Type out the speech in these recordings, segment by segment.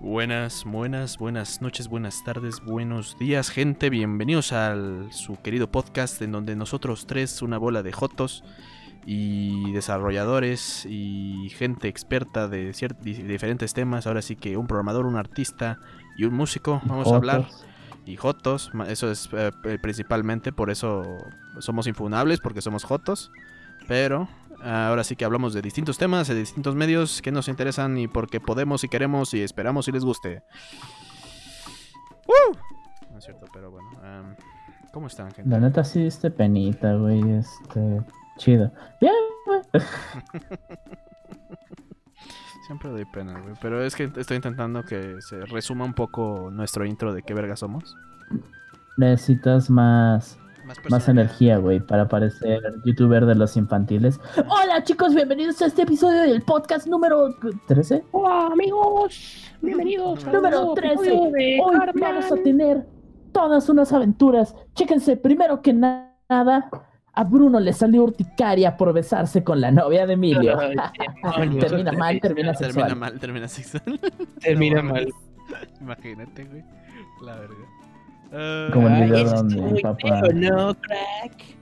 Buenas, buenas, buenas noches, buenas tardes, buenos días, gente. Bienvenidos al su querido podcast en donde nosotros tres, una bola de jotos y desarrolladores y gente experta de, diferentes temas, ahora sí que un programador, un artista y un músico, vamos a hablar. Y jotos, eso es eh, principalmente, por eso somos infunables, porque somos jotos. Pero ahora sí que hablamos de distintos temas, de distintos medios que nos interesan y porque podemos y queremos y esperamos si les guste. ¡Uh! No es cierto, pero bueno. ¿Cómo están, gente? La neta sí diste penita, güey. Este. Chido. Bien, güey. Siempre doy pena, güey. Pero es que estoy intentando que se resuma un poco nuestro intro de qué verga somos. Necesitas más más, energía, güey, para parecer youtuber de los infantiles. Hola chicos, bienvenidos a este episodio del podcast número 13. Hola amigos, bienvenidos. número 13. Hoy vamos a tener todas unas aventuras. Chéquense, primero que nada, a Bruno le salió urticaria por besarse con la novia de Emilio. termina mal, termina sexual. Termina mal, termina sexual. Termina mal. Imagínate, güey. La verga. Como el video donde el papá. No, crack.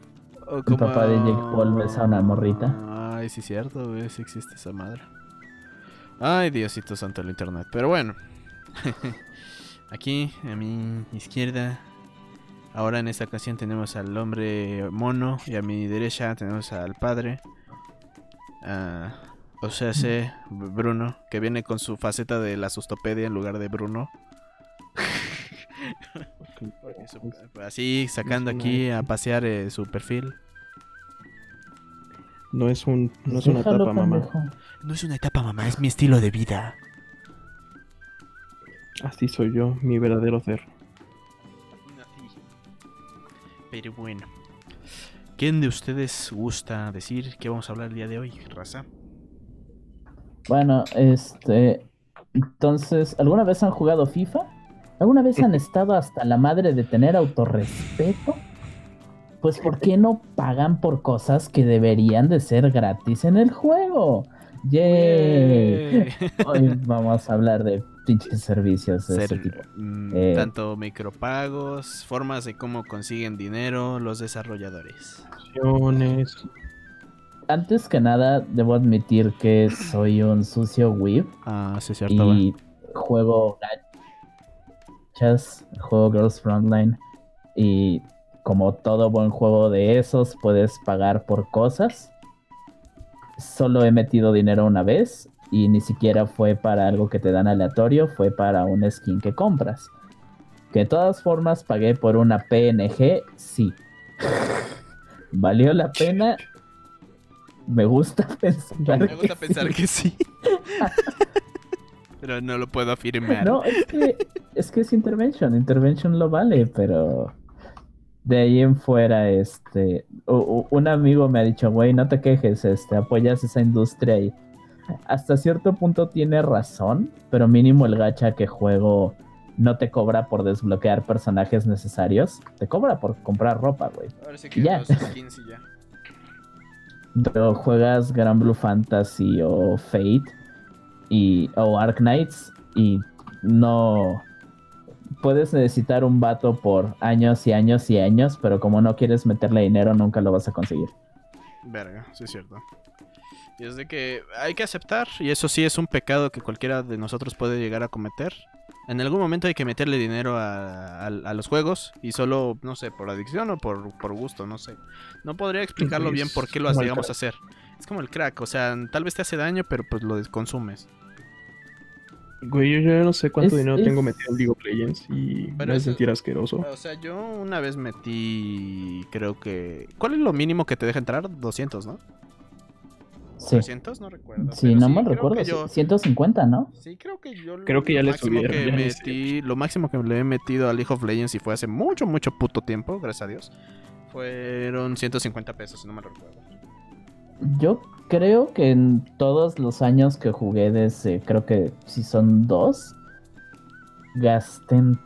El papá de Jake Paul besa a una morrita. Ay, sí, cierto, güey. Sí existe esa madre. Ay, Diosito santo el internet. Pero bueno. Aquí, a mi izquierda. Ahora en esta ocasión tenemos al hombre mono. Y a mi derecha tenemos al padre. Uh, o sea, sé, Bruno. Que viene con su faceta de la sustopedia en lugar de Bruno. Así sacando aquí a pasear eh, su perfil. No es un no es una etapa, mamá. No es una etapa, mamá, es mi estilo de vida. Así soy yo, mi verdadero ser. Pero bueno. ¿Quién de ustedes gusta decir qué vamos a hablar el día de hoy, raza? Bueno, este. Entonces, ¿alguna vez han jugado FIFA? ¿Alguna vez han estado hasta la madre de tener autorrespeto? Pues ¿por qué no pagan por cosas que deberían de ser gratis en el juego? ¡Yay! Hoy vamos a hablar de pinches servicios de ese tipo. Mm, eh, tanto micropagos, formas de cómo consiguen dinero los desarrolladores. Antes que nada, debo admitir que soy un sucio whip. Ah, sí, cierto. Y juego el juego Girls Frontline y como todo buen juego de esos puedes pagar por cosas. Solo he metido dinero una vez y ni siquiera fue para algo que te dan aleatorio, fue para un skin que compras. Que de todas formas pagué por una PNG, sí. ¿Valió la pena? Me gusta pensar. Me gusta pensar que sí. Pero no lo puedo afirmar. No, es que es que es Intervention. Intervention lo vale, pero de ahí en fuera, este, un amigo me ha dicho, güey, no te quejes, este, apoyas esa industria y hasta cierto punto tiene razón, pero mínimo el gacha que juego no te cobra por desbloquear personajes necesarios, te cobra por comprar ropa, güey. Ahora sí que ya. Skins y ya. Pero juegas Gran Blue Fantasy o Fate y, o Ark Knights y no puedes necesitar un vato por años y años y años, pero como no quieres meterle dinero, nunca lo vas a conseguir. Verga, sí es cierto. Y es de que hay que aceptar, y eso sí es un pecado que cualquiera de nosotros puede llegar a cometer. En algún momento hay que meterle dinero a, los juegos, y solo, no sé, por adicción o por, gusto, no sé. No podría explicarlo bien por qué lo llegamos a hacer. Es como el crack, o sea, tal vez te hace daño, pero pues lo consumes. Güey, yo ya no sé cuánto dinero tengo metido en League of Legends y me voy sentir asqueroso. O sea, yo una vez metí, creo que... ¿Cuál es lo mínimo que te deja entrar? 200, ¿no? Sí. 300, no recuerdo. Sí, no me recuerdo. 150, ¿no? Sí, creo que yo. Creo que ya le subieron. Que metí, lo máximo que le he metido a League of Legends y fue hace mucho, mucho puto tiempo, gracias a Dios. Fueron 150 pesos, si no me recuerdo. Yo creo que en todos los años que jugué desde, creo que si son dos, gasté en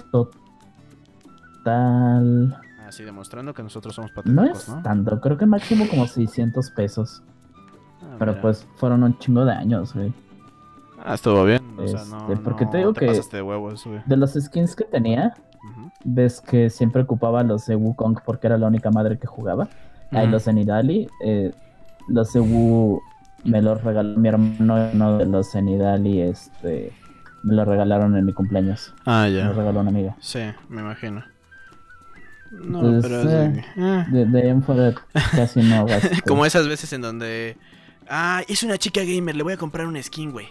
total... Así demostrando que nosotros somos patéticos, ¿no? es tanto, creo que máximo como 600 pesos. Ah, Pero pues fueron un chingo de años, güey. Ah, estuvo bien. O sea, no, Este, porque no te digo que- pasaste de huevos, güey. De los skins que tenía, ves que siempre ocupaba los de Wukong porque era la única madre que jugaba. Ahí Ujú. los de Nidali, eh, los de Wu me los regaló mi hermano, uno de los de Nidali, este, me los regalaron en mi cumpleaños. Ah, Me los ya. regaló una amiga. Sí, me imagino. No, pero eh, eh. De, de ahí en fuera casi no. Como esas veces en donde. Ah, es una chica gamer, le voy a comprar un skin, güey.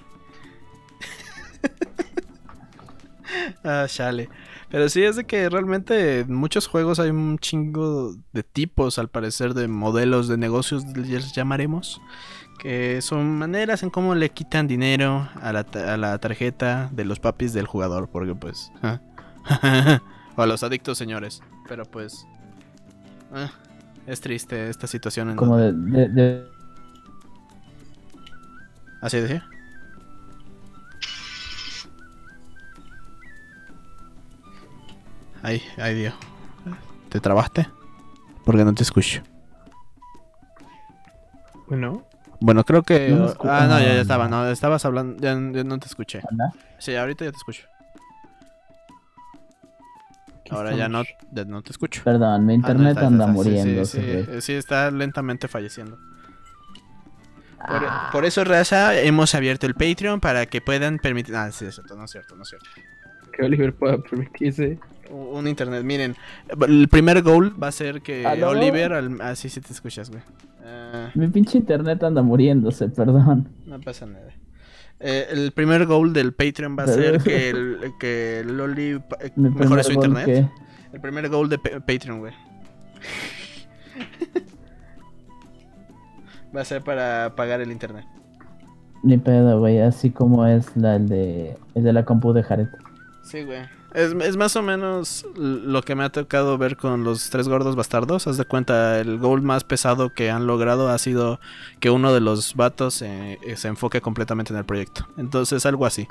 ah, chale. Pero sí, es de que realmente en muchos juegos hay un chingo de tipos, al parecer, de modelos de negocios, les llamaremos. Que son maneras en cómo le quitan dinero a la, a la tarjeta de los papis del jugador, porque pues... o a los adictos, señores. Pero pues... ah, es triste esta situación en Como donde- de, de- de- ¿Así decía? Ay, ay Dios. ¿Te trabaste? Porque no te escucho. Bueno, Bueno, creo que... No ah, no, ya, ya estaba. no. Estabas hablando... Ya, ya no te escuché. ¿Anda? Sí, ahorita ya te escucho. Ahora ya no, ya no te escucho. Perdón, mi Ah, no, internet está, anda está. Sí, muriendo. Sí, sí, sí, está lentamente falleciendo. Por, Ah. por eso, Raza, hemos abierto el Patreon para que puedan permitir... Ah, sí, es cierto, no es cierto, no es cierto. Que Oliver pueda permitirse. Un un internet, miren. El primer goal va a ser que ¿Aló? Oliver. Al... Ah, sí, sí te escuchas, güey. Ah, Mi pinche internet anda muriéndose, perdón. no pasa nada. Eh, el primer goal del Patreon va a ser que el, que el Oli pa- eh, mejore su internet. que- El primer goal de Pa- Patreon, güey. va a ser para pagar el internet. Ni pedo, güey, así como es la el de, el de la compu de Jared. Sí, güey. Es, es más o menos lo que me ha tocado ver con los tres gordos bastardos. Haz de cuenta, el goal más pesado que han logrado ha sido que uno de los vatos eh, eh, se enfoque completamente en el proyecto. Entonces, algo así.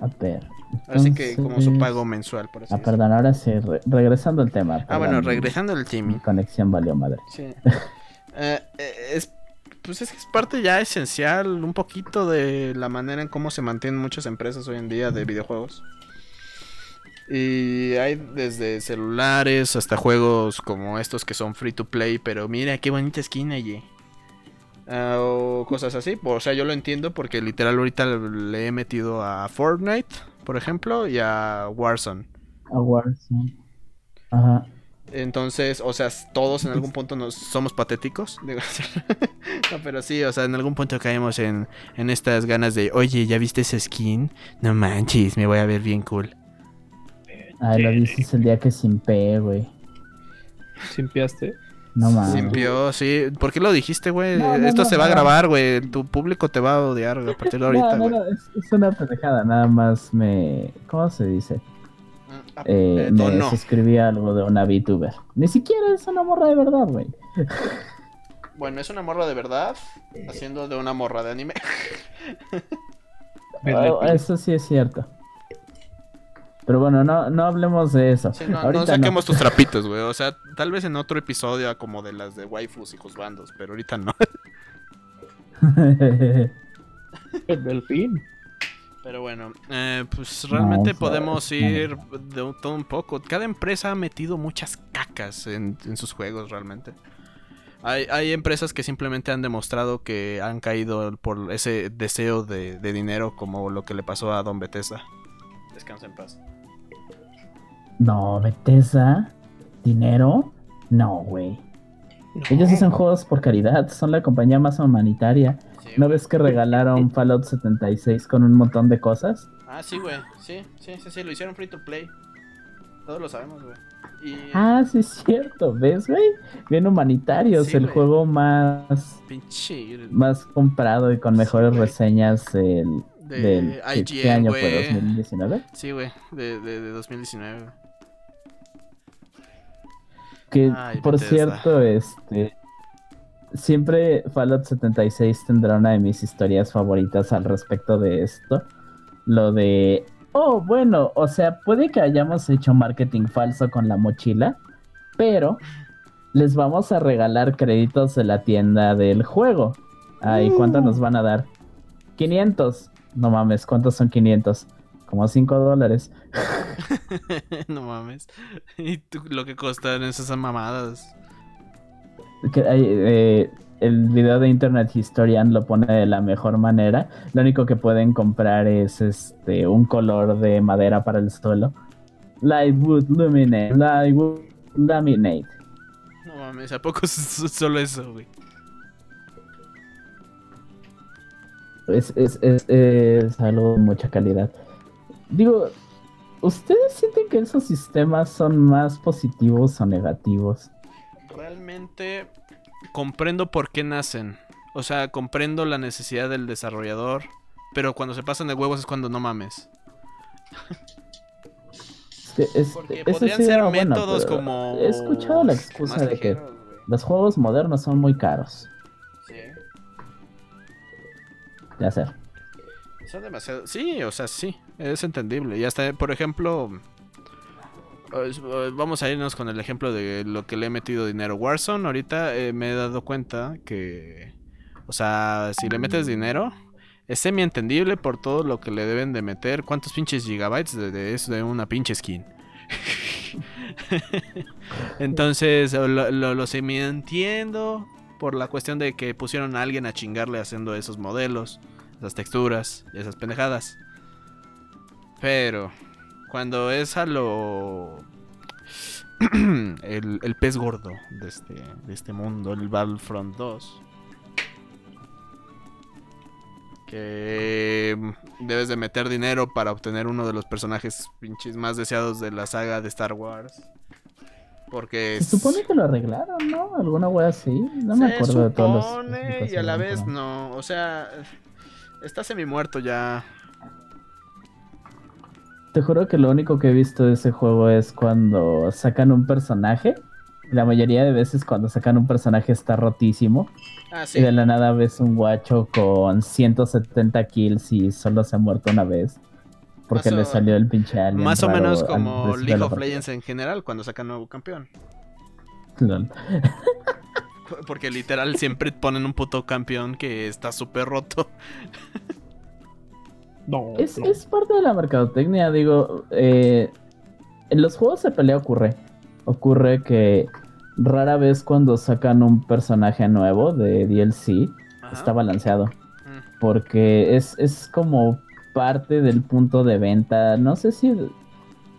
A ver. Así que como su entonces- pago mensual, por así Ah, perdón, ahora sí, re- regresando al tema. Ah, bueno, regresando al Mi team. conexión valió madre. Sí. Eh, eh, es, pues es que es parte ya esencial un poquito de la manera en cómo se mantienen muchas empresas hoy en día de videojuegos. Y hay desde celulares hasta juegos como estos que son free to play, pero mira qué bonita esquina allí. Ah, o cosas así. O sea, yo lo entiendo porque literal ahorita le he metido a Fortnite, por ejemplo, y a Warzone. A Warzone. Ajá. Entonces, o sea, todos en algún punto nos somos patéticos. Digo, no, pero sí, o sea, en algún punto caemos en, en estas ganas de, oye, ¿ya viste ese skin? No manches, me voy a ver bien cool. Ay, lo dices el día que sin P, güey. ¿Simpiaste? No mames. Simpió, sí. ¿Por qué lo dijiste, güey? No, no, Esto no, se va a grabar, güey. Tu público te va a odiar a partir de ahorita, no, güey. no, no, es, es una pendejada, nada más me... ¿Cómo se dice? Mm, ah, Eh, eh, me no, no. suscribí a algo de una VTuber. Ni siquiera es una morra de verdad, güey. Bueno, es una morra de verdad, haciendo de una morra de anime. Oh, eso sí es cierto. Pero bueno, no, no hablemos de eso. Sí, no, saquemos tus trapitos, güey. O sea, tal vez en otro episodio como de las de waifus y juzbandos, pero ahorita no. El delfín. Pero bueno, eh, pues realmente No, podemos ir de un- todo un poco. Cada empresa ha metido muchas cacas en, en sus juegos realmente. Hay, hay empresas que simplemente han demostrado que han caído por ese deseo de, de dinero como lo que le pasó a Don Bethesda. Descansa en paz. No, Bethesda. ¿Dinero? No, güey. Ellos hacen juegos por caridad, son la compañía más humanitaria. Sí, ¿No ves que regalaron Fallout 76 con un montón de cosas? Ah, sí, güey. Sí, sí, sí, sí, lo hicieron free to play. Todos lo sabemos, güey. Y... Ah, sí es cierto, ¿ves, güey? Bien humanitarios, Sí, el juego más, Pinche. más comprado y con mejores reseñas el, De del... ¿qué- ¿Qué IGN, año fue? güey. ¿2019? Sí, güey. De, de, de 2019. Que, Ay, por Bethesda. cierto, este... Siempre Fallout 76 tendrá una de mis historias favoritas al respecto de esto. Lo de... Oh, bueno, o sea, puede que hayamos hecho marketing falso con la mochila, pero les vamos a regalar créditos de la tienda del juego. Ay, ¿cuánto nos van a dar? 500. No mames, ¿cuántos son 500? Como 5 dólares. no mames. ¿Y tú, lo que costan esas mamadas? Que eh, el video de Internet Historian lo pone de la mejor manera. Lo único que pueden comprar es este un color de madera para el suelo. Lightwood Luminate. Lightwood Laminate. No mames, ¿a poco es solo eso, güey? Es, es, es, es algo de mucha calidad. Digo, ¿ustedes sienten que esos sistemas son más positivos o negativos? Realmente comprendo por qué nacen. O sea, comprendo la necesidad del desarrollador. Pero cuando se pasan de huevos es cuando no mames. Es, es, Porque eso podrían sí ser bueno, métodos pero como. He escuchado la excusa de que los juegos modernos son muy caros. Sí. Ya sé. Son demasiado. Sí, o sea, sí. Es entendible. Y hasta, por ejemplo. es- eh, Vamos a irnos con el ejemplo de lo que le he metido dinero. Warzone, ahorita eh, me he dado cuenta que. O sea, si le metes dinero, es semi entendible por todo lo que le deben de meter. ¿Cuántos pinches gigabytes de, de eso de una pinche skin? Entonces, lo, lo, lo semi entiendo por la cuestión de que pusieron a alguien a chingarle haciendo esos modelos, esas texturas, esas pendejadas. Pero, cuando es a lo. el, el pez gordo de este, de este mundo, el Battlefront 2. Que debes de meter dinero para obtener uno de los personajes pinches más deseados de la saga de Star Wars. Porque Se supone que lo arreglaron, ¿no? Alguna wea así. No me se acuerdo de todos los. supone y a la vez no. O sea, está semi muerto ya. Te juro que lo único que he visto de ese juego es cuando sacan un personaje. La mayoría de veces cuando sacan un personaje está rotísimo. Ah, sí. Y de la nada ves un guacho con 170 kills y solo se ha muerto una vez. Porque o- le salió el pinche alien. Más o menos como League of. Legends en general cuando sacan nuevo campeón. Porque literal siempre ponen un puto campeón que está súper roto. No, Es, no. es parte de la mercadotecnia, digo. eh, en los juegos de pelea ocurre. Ocurre que rara vez cuando sacan un personaje nuevo de DLC Ajá. está balanceado. Mm. Porque es, es como parte del punto de venta. No sé si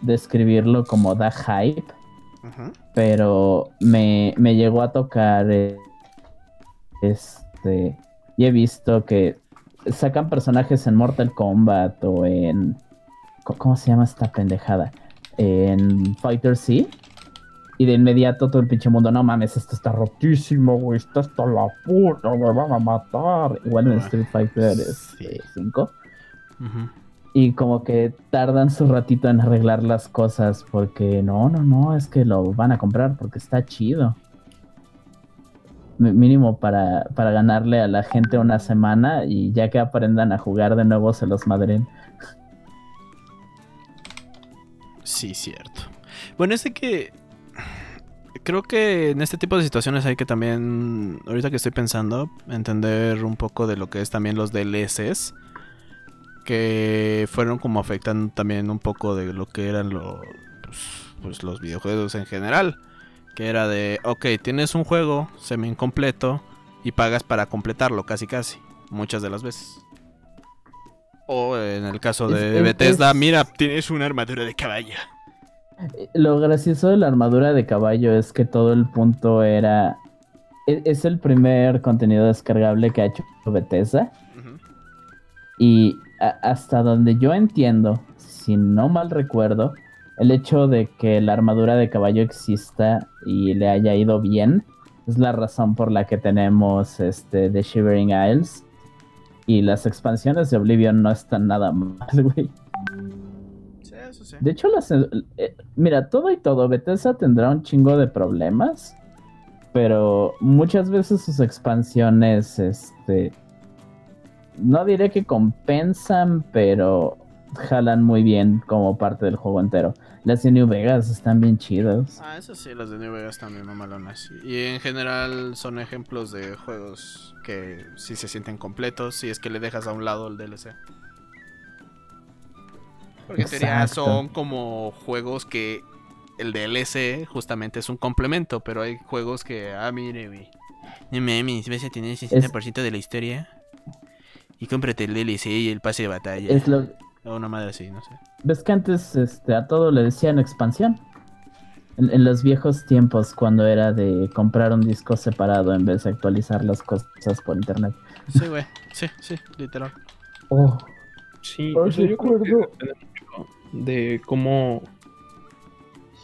describirlo como da hype, Pero me, me llegó a tocar. eh, este. Y he visto que sacan personajes en Mortal Kombat o en. ¿Cómo se llama esta pendejada? En Fighter C. Y de inmediato todo el pinche mundo, no mames, esto está rotísimo, güey, está hasta la puta, me van a matar. Igual en Ah, Street Fighter sí. este, 5. Y como que tardan su ratito en arreglar las cosas porque no, no, no, es que lo van a comprar porque está chido. Mínimo para, para ganarle a la gente una semana y ya que aprendan a jugar de nuevo se los madren. Sí, cierto. Bueno, es de que. Creo que en este tipo de situaciones hay que también, ahorita que estoy pensando, entender un poco de lo que es también los DLCs. Que fueron como afectando también un poco de lo que eran los, pues, pues, los videojuegos en general. Que era de, ok, tienes un juego semi incompleto y pagas para completarlo casi casi, muchas de las veces. O en el caso de es- Bethesda, es- mira, tienes una armadura de caballo. Eh, Lo gracioso de la armadura de caballo es que todo el punto era... e- Es el primer contenido descargable que ha hecho Bethesda. Y hasta donde yo entiendo, si no mal recuerdo, el hecho de que la armadura de caballo exista y le haya ido bien es la razón por la que tenemos este The Shivering Isles. Y las expansiones de Oblivion no están nada mal, güey. Sí, eso sí. De hecho, las, eh, mira, todo y todo, Bethesda tendrá un chingo de problemas, pero muchas veces sus expansiones, este, no diré que compensan, pero jalan muy bien como parte del juego entero. Las de New Vegas están bien chidas. Ah, eso sí, las de New Vegas también mamalonas. Y en general son ejemplos de juegos que sí se sienten completos si es que le dejas a un lado el DLC. Porque Exacto. son como juegos que el DLC justamente es un complemento, pero hay juegos que, ah, mire, güey. No mames, a tener 60% de la historia. Y cómprate el DLC y el pase de batalla. Es lo, O una madre así, no sé. ¿Ves que antes este, a todo le decían expansión? En, en los viejos tiempos, cuando era de comprar un disco separado en vez de actualizar las cosas por internet. Sí, güey. Sí, sí, literal. Oh, Sí, Ay, o sea, yo creo que recuerdo. depende mucho de cómo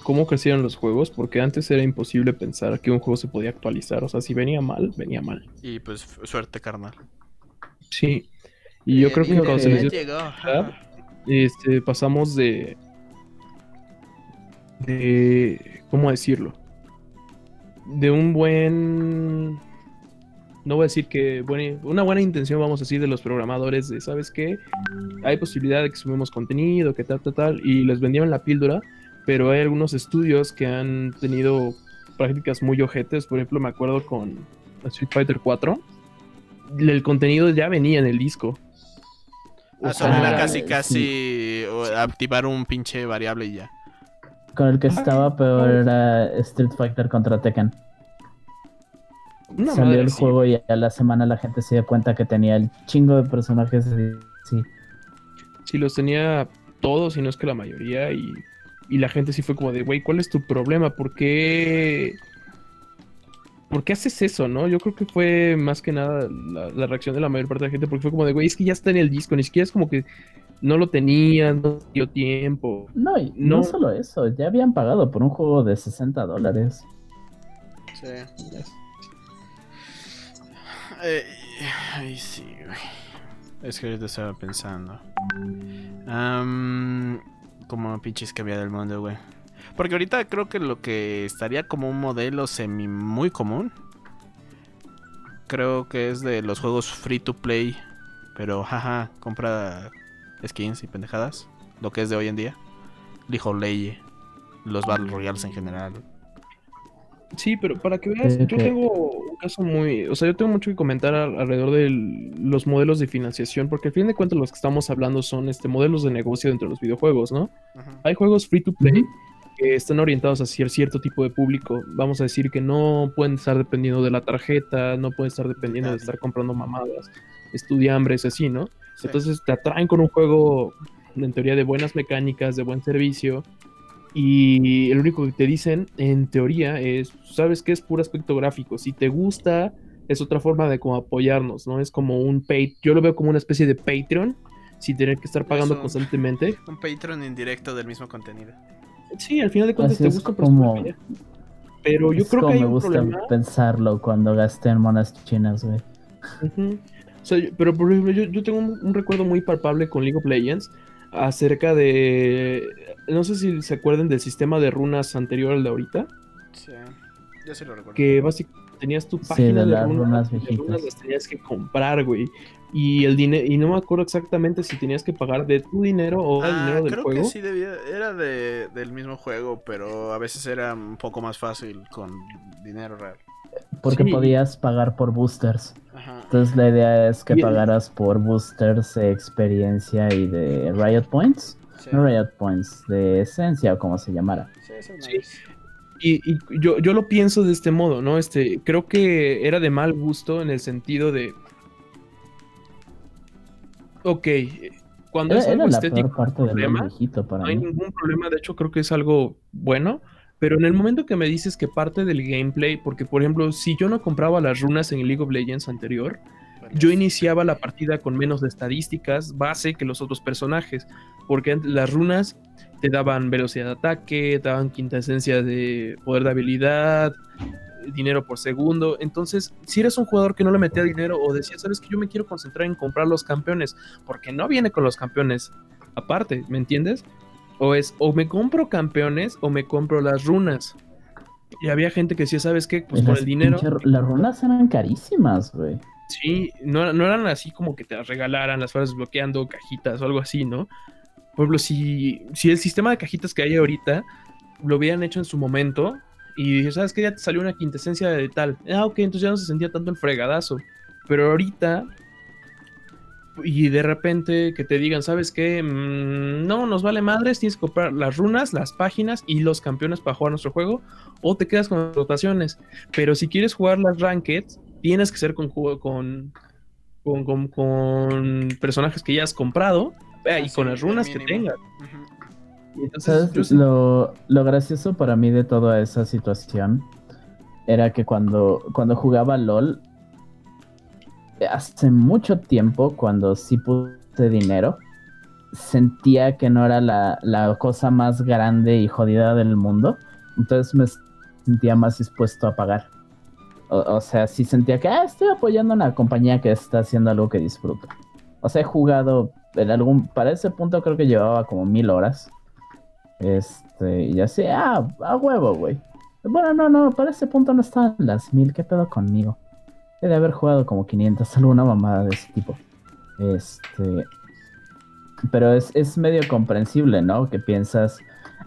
cómo crecieron los juegos, porque antes era imposible pensar que un juego se podía actualizar, o sea, si venía mal, venía mal. Y pues suerte, carnal. Sí. Y yo Eh, creo que cuando se les llegó. este, pasamos de de cómo decirlo de un buen no voy a decir que buena, una buena intención vamos a decir de los programadores de sabes qué hay posibilidad de que subimos contenido que tal tal tal y les vendieron la píldora pero hay algunos estudios que han tenido prácticas muy ojetes por ejemplo me acuerdo con Street Fighter 4 el contenido ya venía en el disco O Ah, sea, solo era Ah, casi, sí. casi o, activar un pinche variable y ya. con el que estaba peor era Street Fighter contra Tekken. una Salió madre el juego y a la semana la gente se dio cuenta que tenía el chingo de personajes. y- Sí, Sí, los tenía todos, y no es que la mayoría, y, y la gente sí fue como de, güey, ¿cuál es tu problema? ¿Por qué? ¿Por qué haces eso, no? Yo creo que fue más que nada la, la reacción de la mayor parte de la gente, porque fue como de, güey, es que ya está en el disco, ni siquiera es como que no lo tenían, no dio tiempo. No, y no. No. solo eso, ya habían pagado por un juego de 60 dólares. Sí. Eh, ay, sí, güey. Es que ahorita estaba pensando. Am, como pinches cambiar el mundo, güey. Porque ahorita creo que lo que estaría como un modelo semi muy común. Creo que es de los juegos free to play. Pero jaja, compra skins y pendejadas. Lo que es de hoy en día. Dijo Leye. Los Battle Royales en general. Sí, pero para que veas, yo que- tengo un caso muy, o sea, yo tengo mucho que comentar al- alrededor de los modelos de financiación, porque al fin de cuentas los que estamos hablando son este modelos de negocio dentro de los videojuegos, ¿no? Ajá. Hay juegos free to play. Que están orientados hacia cierto tipo de público. Vamos a decir que no pueden estar dependiendo de la tarjeta, no pueden estar dependiendo de estar comprando mamadas, estudiambres, así, ¿no? Sí. Entonces te atraen con un juego, en teoría, de buenas mecánicas, de buen servicio. Y el único que te dicen, en teoría, es, ¿sabes qué? Es puro aspecto gráfico. Si te gusta, es otra forma de como apoyarnos, ¿no? Es como un pay, yo lo veo como una especie de Patreon, sin tener que estar pagando constantemente. Un Patreon indirecto del mismo contenido. Sí, al final de cuentas Así te es gusta como- pero Pero yo Es creo como que hay me un gusta problema. pensarlo cuando gasté en monas chinas, güey. O sea, pero por ejemplo, yo, yo tengo un, un recuerdo muy palpable con League of Legends acerca de. No sé si se acuerdan del sistema de runas anterior al de ahorita. Sí, yo sí lo recuerdo. Que básicamente tenías tu Sí, página de de, las runas, runas y las viejitas. runas las tenías que comprar, güey. Y el dinero, y no me acuerdo exactamente si tenías que pagar de tu dinero o el Ah, dinero del creo juego. que sí debía, era de, del mismo juego, pero a veces era un poco más fácil con dinero real. Porque Sí. podías pagar por boosters. Ajá. Entonces la idea es que el- pagaras por boosters de experiencia y de Riot Points. Sí, No Riot Points, de esencia o como se llamara. sí, eso es Sí. nice. Y, y yo, yo lo pienso de este modo, ¿no? Este, creo que era de mal gusto en el sentido de. Ok, cuando Era, es algo estético, problema, para no hay mí. ningún problema. De hecho, creo que es algo bueno. Pero en el momento que me dices que parte del gameplay, porque por ejemplo, si yo no compraba las runas en el League of Legends anterior, yo iniciaba la partida con menos de estadísticas base que los otros personajes, porque las runas te daban velocidad de ataque, te daban quinta esencia de poder de habilidad, dinero por segundo. Entonces, si eres un jugador que no le metía dinero o decía, sabes que yo me quiero concentrar en comprar los campeones, porque no viene con los campeones aparte, ¿me entiendes? O es, o me compro campeones o me compro las runas. Y había gente que decía, ¿sabes qué? Pues con Las el dinero. las runas eran carísimas, güey. Sí, no, no eran así como que te las regalaran, las fueras desbloqueando cajitas o algo así, ¿no? Por ejemplo, si, si el sistema de cajitas que hay ahorita lo hubieran hecho en su momento y ¿sabes qué? Ya te salió una quintesencia de tal. Ah, ok, entonces ya no se sentía tanto el fregadazo. Pero ahorita y de repente que te digan, ¿sabes qué? Mm, no, nos vale madres, tienes que comprar las runas, las páginas y los campeones para jugar nuestro juego, o te quedas con las rotaciones. Pero si quieres jugar las rankeds, tienes que ser con, con, con, con- con personajes que ya has comprado eh, y con las runas que tengas. Entonces, ¿Sabes? yo sí- Lo, lo gracioso para mí de toda esa situación era que cuando, cuando jugaba LOL, hace mucho tiempo, cuando sí puse dinero, sentía que no era la, la cosa más grande y jodida del mundo. Entonces me sentía más dispuesto a pagar. O, sea, sí sentía que ah, estoy apoyando a una compañía que está haciendo algo que disfruto. O sea, he jugado en algún. Para ese punto creo que llevaba como mil horas. Este, y así, ah, a huevo, güey. Bueno, no, no, para ese punto no estaban las mil. ¿Qué pedo conmigo? He de haber jugado como 500, alguna mamada de ese tipo. Este. Pero es, es medio comprensible, ¿no? Que piensas,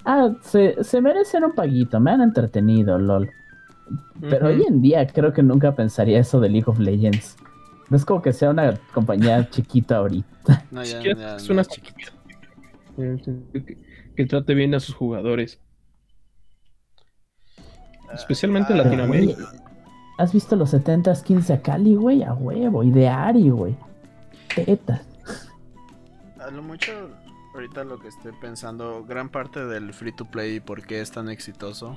ah, se, se merecen un paguito, me han entretenido, lol. Pero hoy en día creo que nunca pensaría eso de League of Legends. No es como que sea una compañía chiquita ahorita. No, ya, ya, es una. Eh, que, que trate bien a sus jugadores. Especialmente en Ah, Latinoamérica. ¿Has visto los 70 skins de Akali, güey? A huevo. Y de Ari, güey. Tetas. A lo mucho, ahorita lo que estoy pensando, gran parte del free to play y por qué es tan exitoso,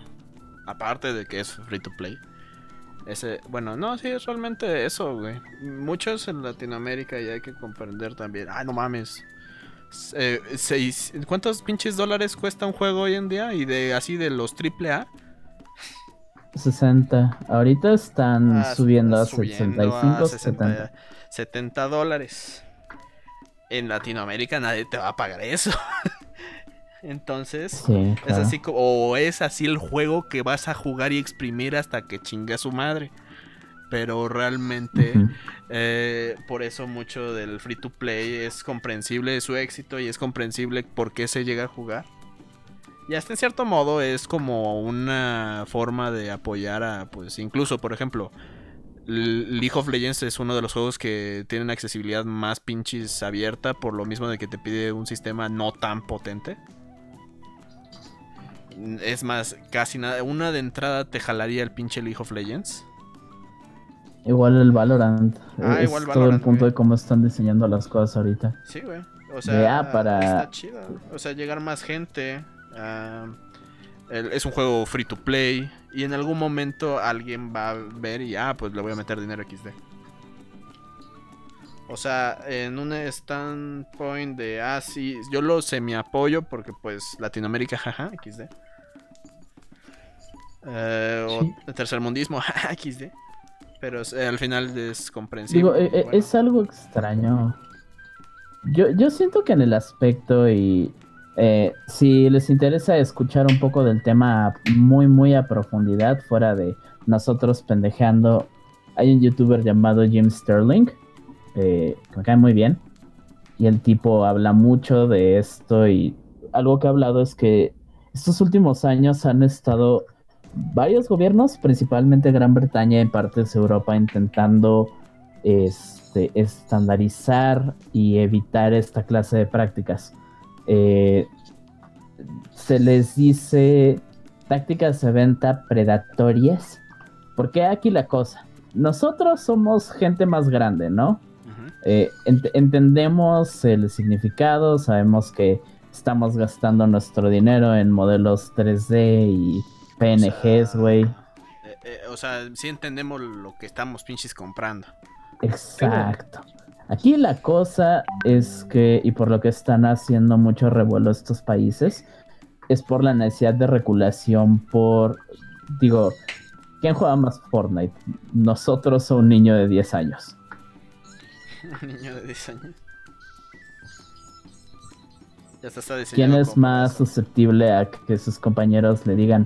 aparte de que es free to play, ese, bueno, no, sí, es realmente eso, güey. Muchos en Latinoamérica y hay que comprender también. Ah, no mames. Eh, seis- ¿Cuántos pinches dólares cuesta un juego hoy en día? Y de así de los triple A. 60. Ahorita están Ah, subiendo a subiendo 65, a 70. 70 dólares. En Latinoamérica nadie te va a pagar eso. Entonces, Sí, es así como, o es así el juego que vas a jugar y exprimir hasta que chingue a su madre. Pero realmente, eh, por eso mucho del free to play es comprensible su éxito y es comprensible por qué se llega a jugar. Y hasta en cierto modo es como una forma de apoyar a, pues incluso, por ejemplo, League of Legends es uno de los juegos que tienen accesibilidad más pinches abierta por lo mismo de que te pide un sistema no tan potente. Es más, casi nada, una de entrada te jalaría el pinche League of Legends. Igual el Valorant. Ah, es igual todo el punto güey. de cómo están diseñando las cosas ahorita. Sí, güey. O sea, para- está chido. O sea, llegar más gente. ah, el- es un juego free to play. Y en algún momento alguien va a ver y, ah, pues le voy a meter dinero XD. O sea, en un standpoint de, ah, sí, yo lo semi apoyo porque pues Latinoamérica, jaja, XD. Eh, Sí. O tercermundismo, jaja, XD. Pero eh, al final es comprensible. Digo, eh, eh, Bueno. es algo extraño. Yo, yo siento que en el aspecto y eh, si les interesa escuchar un poco del tema muy, muy a profundidad, fuera de nosotros pendejeando, hay un youtuber llamado Jim Sterling, eh, me cae muy bien, y el tipo habla mucho de esto y algo que ha hablado es que estos últimos años han estado varios gobiernos, principalmente Gran Bretaña y partes de Europa, intentando este, estandarizar y evitar esta clase de prácticas. Eh, se les dice tácticas de venta predatorias. Porque aquí la cosa. Nosotros somos gente más grande, ¿no? Eh, ent- entendemos el significado, sabemos que estamos gastando nuestro dinero en modelos 3D y PNGs, sea, güey. Eh, eh, o sea, sí entendemos lo que estamos pinches comprando. Exacto. Aquí la cosa es que, y por lo que están haciendo mucho revuelo estos países, es por la necesidad de regulación por, digo, ¿quién juega más Fortnite? Nosotros o un niño de 10 años. Un niño de 10 años. Ya está, está ¿Quién es más eso. susceptible a que sus compañeros le digan,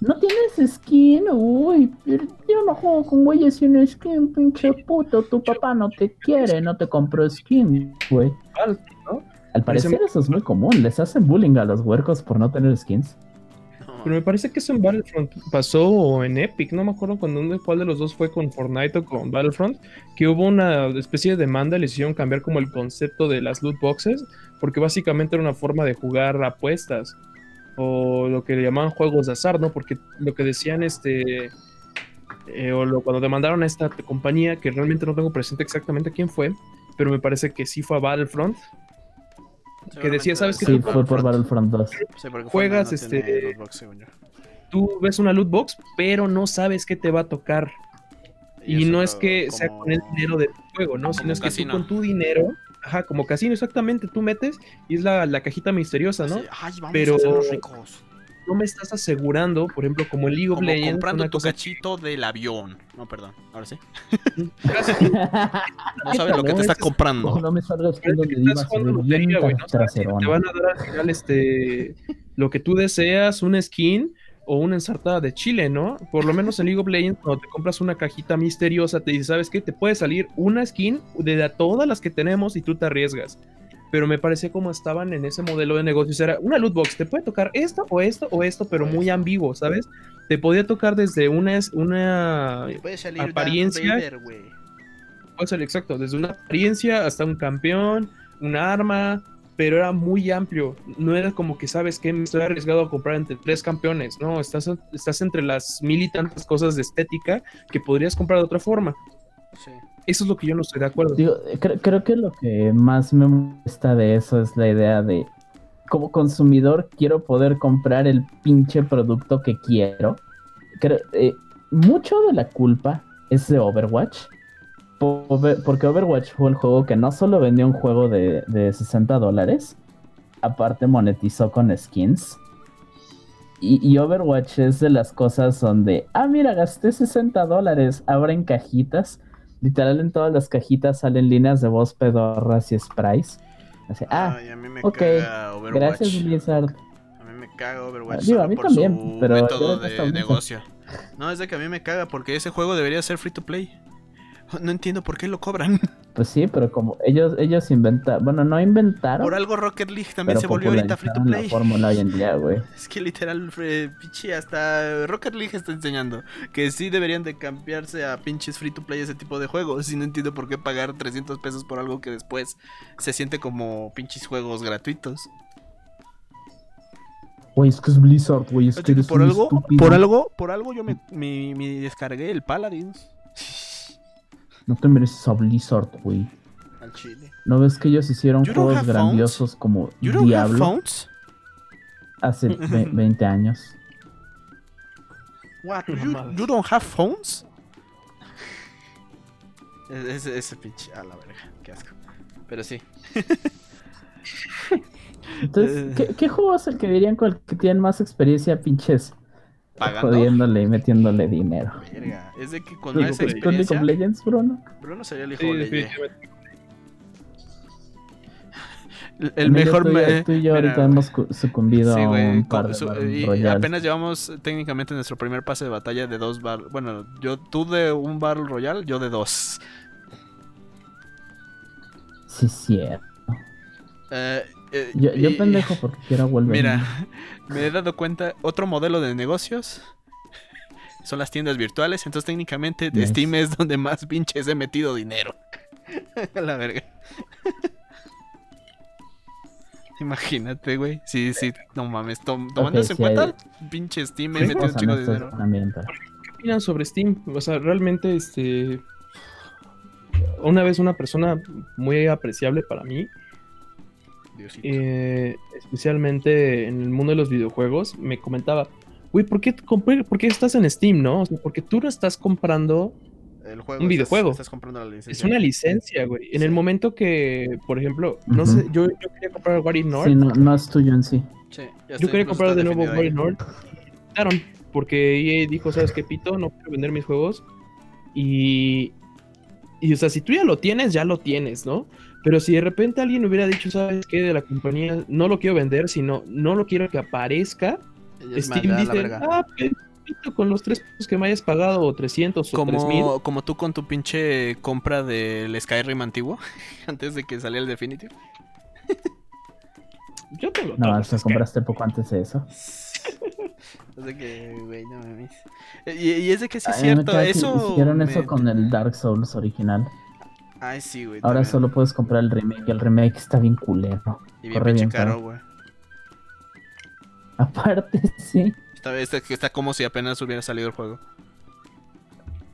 no tienes skin? Uy, yo no juego con güeyes sin skin, pinche puto, tu papá no te quiere, no te compró skin, güey. Al parecer eso es muy común. Les hacen bullying a los huercos por no tener skins. Pero me parece que eso en Battlefront pasó o en Epic, no me acuerdo cuando cuál de los dos fue con Fortnite o con Battlefront, que hubo una especie de demanda, les hicieron cambiar como el concepto de las loot boxes, porque básicamente era una forma de jugar apuestas o lo que le llamaban juegos de azar, ¿no? Porque lo que decían este eh, o lo- cuando demandaron a esta compañía, que realmente no tengo presente exactamente quién fue, pero me parece que sí fue a Battlefront, que decía, ¿sabes qué? Sí, fue por Battlefront 2. Sí, porque juegas, este, tú ves una loot box, pero no sabes qué te va a tocar. Y, no es que sea con el dinero del juego, ¿no? como Sino es que tú con tu dinero, ajá, como casino, exactamente, tú metes y es la, la cajita misteriosa, ¿no? Ay, vamos Pero- a ricos. No me estás asegurando, por ejemplo, como el League of Como Legends, comprando tu cachito del avión. No, perdón. Ahora sí. casi- No sabes lo que te está comprando. no me salgas que estás jugando lotería, güey, no te van a dar al final este lo que tú deseas, un skin o una ensartada de chile, ¿no? Por lo menos en League of Legends, cuando te compras una cajita misteriosa, te dice, ¿sabes qué? Te puede salir una skin de todas las que tenemos y tú te arriesgas. Pero me parecía como estaban en ese modelo de negocios. Era una loot box, te puede tocar esto o esto o esto, pero muy esto. ambiguo, ¿sabes? Te podía tocar desde una, una Puede salir apariencia- Vader, puede ser exacto, desde una apariencia hasta un campeón, un arma, pero era muy amplio. No era como que sabes que me estoy arriesgado a comprar entre tres campeones, no, estás, estás entre las mil y tantas cosas de estética que podrías comprar de otra forma. Sí. Eso es lo que yo no estoy de acuerdo. Creo que lo que más me molesta de eso es la idea de, como consumidor, quiero poder comprar el pinche producto que quiero. Creo- eh, mucho de la culpa es de Overwatch. po- Porque Overwatch fue el juego que no solo vendió un juego de, de 60 dólares, aparte monetizó con skins. Y Overwatch es de las cosas donde, ah, mira, gasté 60 dólares, abren cajitas. Literal en todas las cajitas salen líneas de voz pedorras y sprays. Así, ah, Ay, a mí me ok, caga Overwatch. gracias Blizzard. A mí me caga Overwatch Digo, a mí por también, su pero método de negocio. No, es de que a mí me caga porque ese juego debería ser free to play. No entiendo por qué lo cobran. Pues sí, pero como ellos, ellos inventaron, bueno, no inventaron, Por algo Rocket League también se volvió ahorita free to play. la fórmula hoy en día, güey. Es que literal, eh, pinche, hasta Rocket League está enseñando que sí deberían de cambiarse a pinches free to play ese tipo de juegos. Y no entiendo por qué pagar 300 pesos por algo que después se siente como pinches juegos gratuitos. Güey, es que es Blizzard, güey, es que Fíjate que eres por algo, estúpido. por algo, por algo yo me, me- me descargué el Paladins No te mereces a Blizzard, güey. al chile. ¿No ves que ellos hicieron juegos have phones? grandiosos como You don't have Diablo phones? hace ve- 20 años? What? You, you don't have phones? Ese, ese pinche, a la verga, qué asco. Pero sí. Entonces. ¿qué, qué juego es el que dirían con el que tienen más experiencia, pinches? ¿Pagando? Jodiéndole y metiéndole dinero. Verga, es de que con League más of- ¿Tú League of experiencia. Legends, Bruno? Bruno sería el hijo Sí, de definitivamente. El, mejor. tú, y- me- tú y yo mira, ahorita hemos cu- sucumbido Sí, a un par de su- y apenas llevamos técnicamente nuestro primer pase de batalla de dos bar. Bueno, yo tú de un Battle Royale, yo de dos. Sí, cierto. Eh, eh, Yo, yo y- pendejo porque quiero volver. Mira, me he dado cuenta, otro modelo de negocios son las tiendas virtuales, entonces técnicamente. Steam es donde más pinches he metido dinero. A la verga. Imagínate, güey. Sí, sí, no mames, tom- tomando Ok, eso en cuenta, hay- pinche Steam he metido un chico de dinero. ¿Qué opinan sobre Steam? O sea, realmente, este. Una vez una persona muy apreciable para mí. Eh, especialmente en el mundo de los videojuegos, me comentaba, güey, ¿por qué, ¿por qué estás en Steam, no? O sea, porque tú no estás comprando, El juego, un estás- videojuego. Estás, comprando la licencia. es una licencia, güey. En el momento que, por ejemplo, no sé, yo, yo quería comprar What If North, Sí, no, no es tuyo en sí. Sí, ya yo quería comprar de nuevo. What If North, quitaron, porque EA dijo, ¿sabes qué, Pito? No quiero vender mis juegos. Y, y, o sea, si tú ya lo tienes, ya lo tienes, ¿no? Pero si de repente alguien hubiera dicho, ¿sabes qué? De la compañía, no lo quiero vender, sino no lo quiero que aparezca, más, Steam dice, ah, pues, con los tres pesos que me hayas pagado, o 300 o 3000. Como, como tú con tu pinche compra del Skyrim antiguo, antes de que saliera el Definitive. Yo tengo No, todos. te es que- compraste poco antes de eso. O sea que, güey, no mames. Y, y es de que sí es Ay, cierto, eso. Hicieron me- eso con el Dark Souls original. Ay, sí, güey. Ahora también. solo puedes comprar el remake. El remake está bien culero. Y bien corre pinche bien caro, güey. Aparte, sí. Está, está, está como si apenas hubiera salido el juego.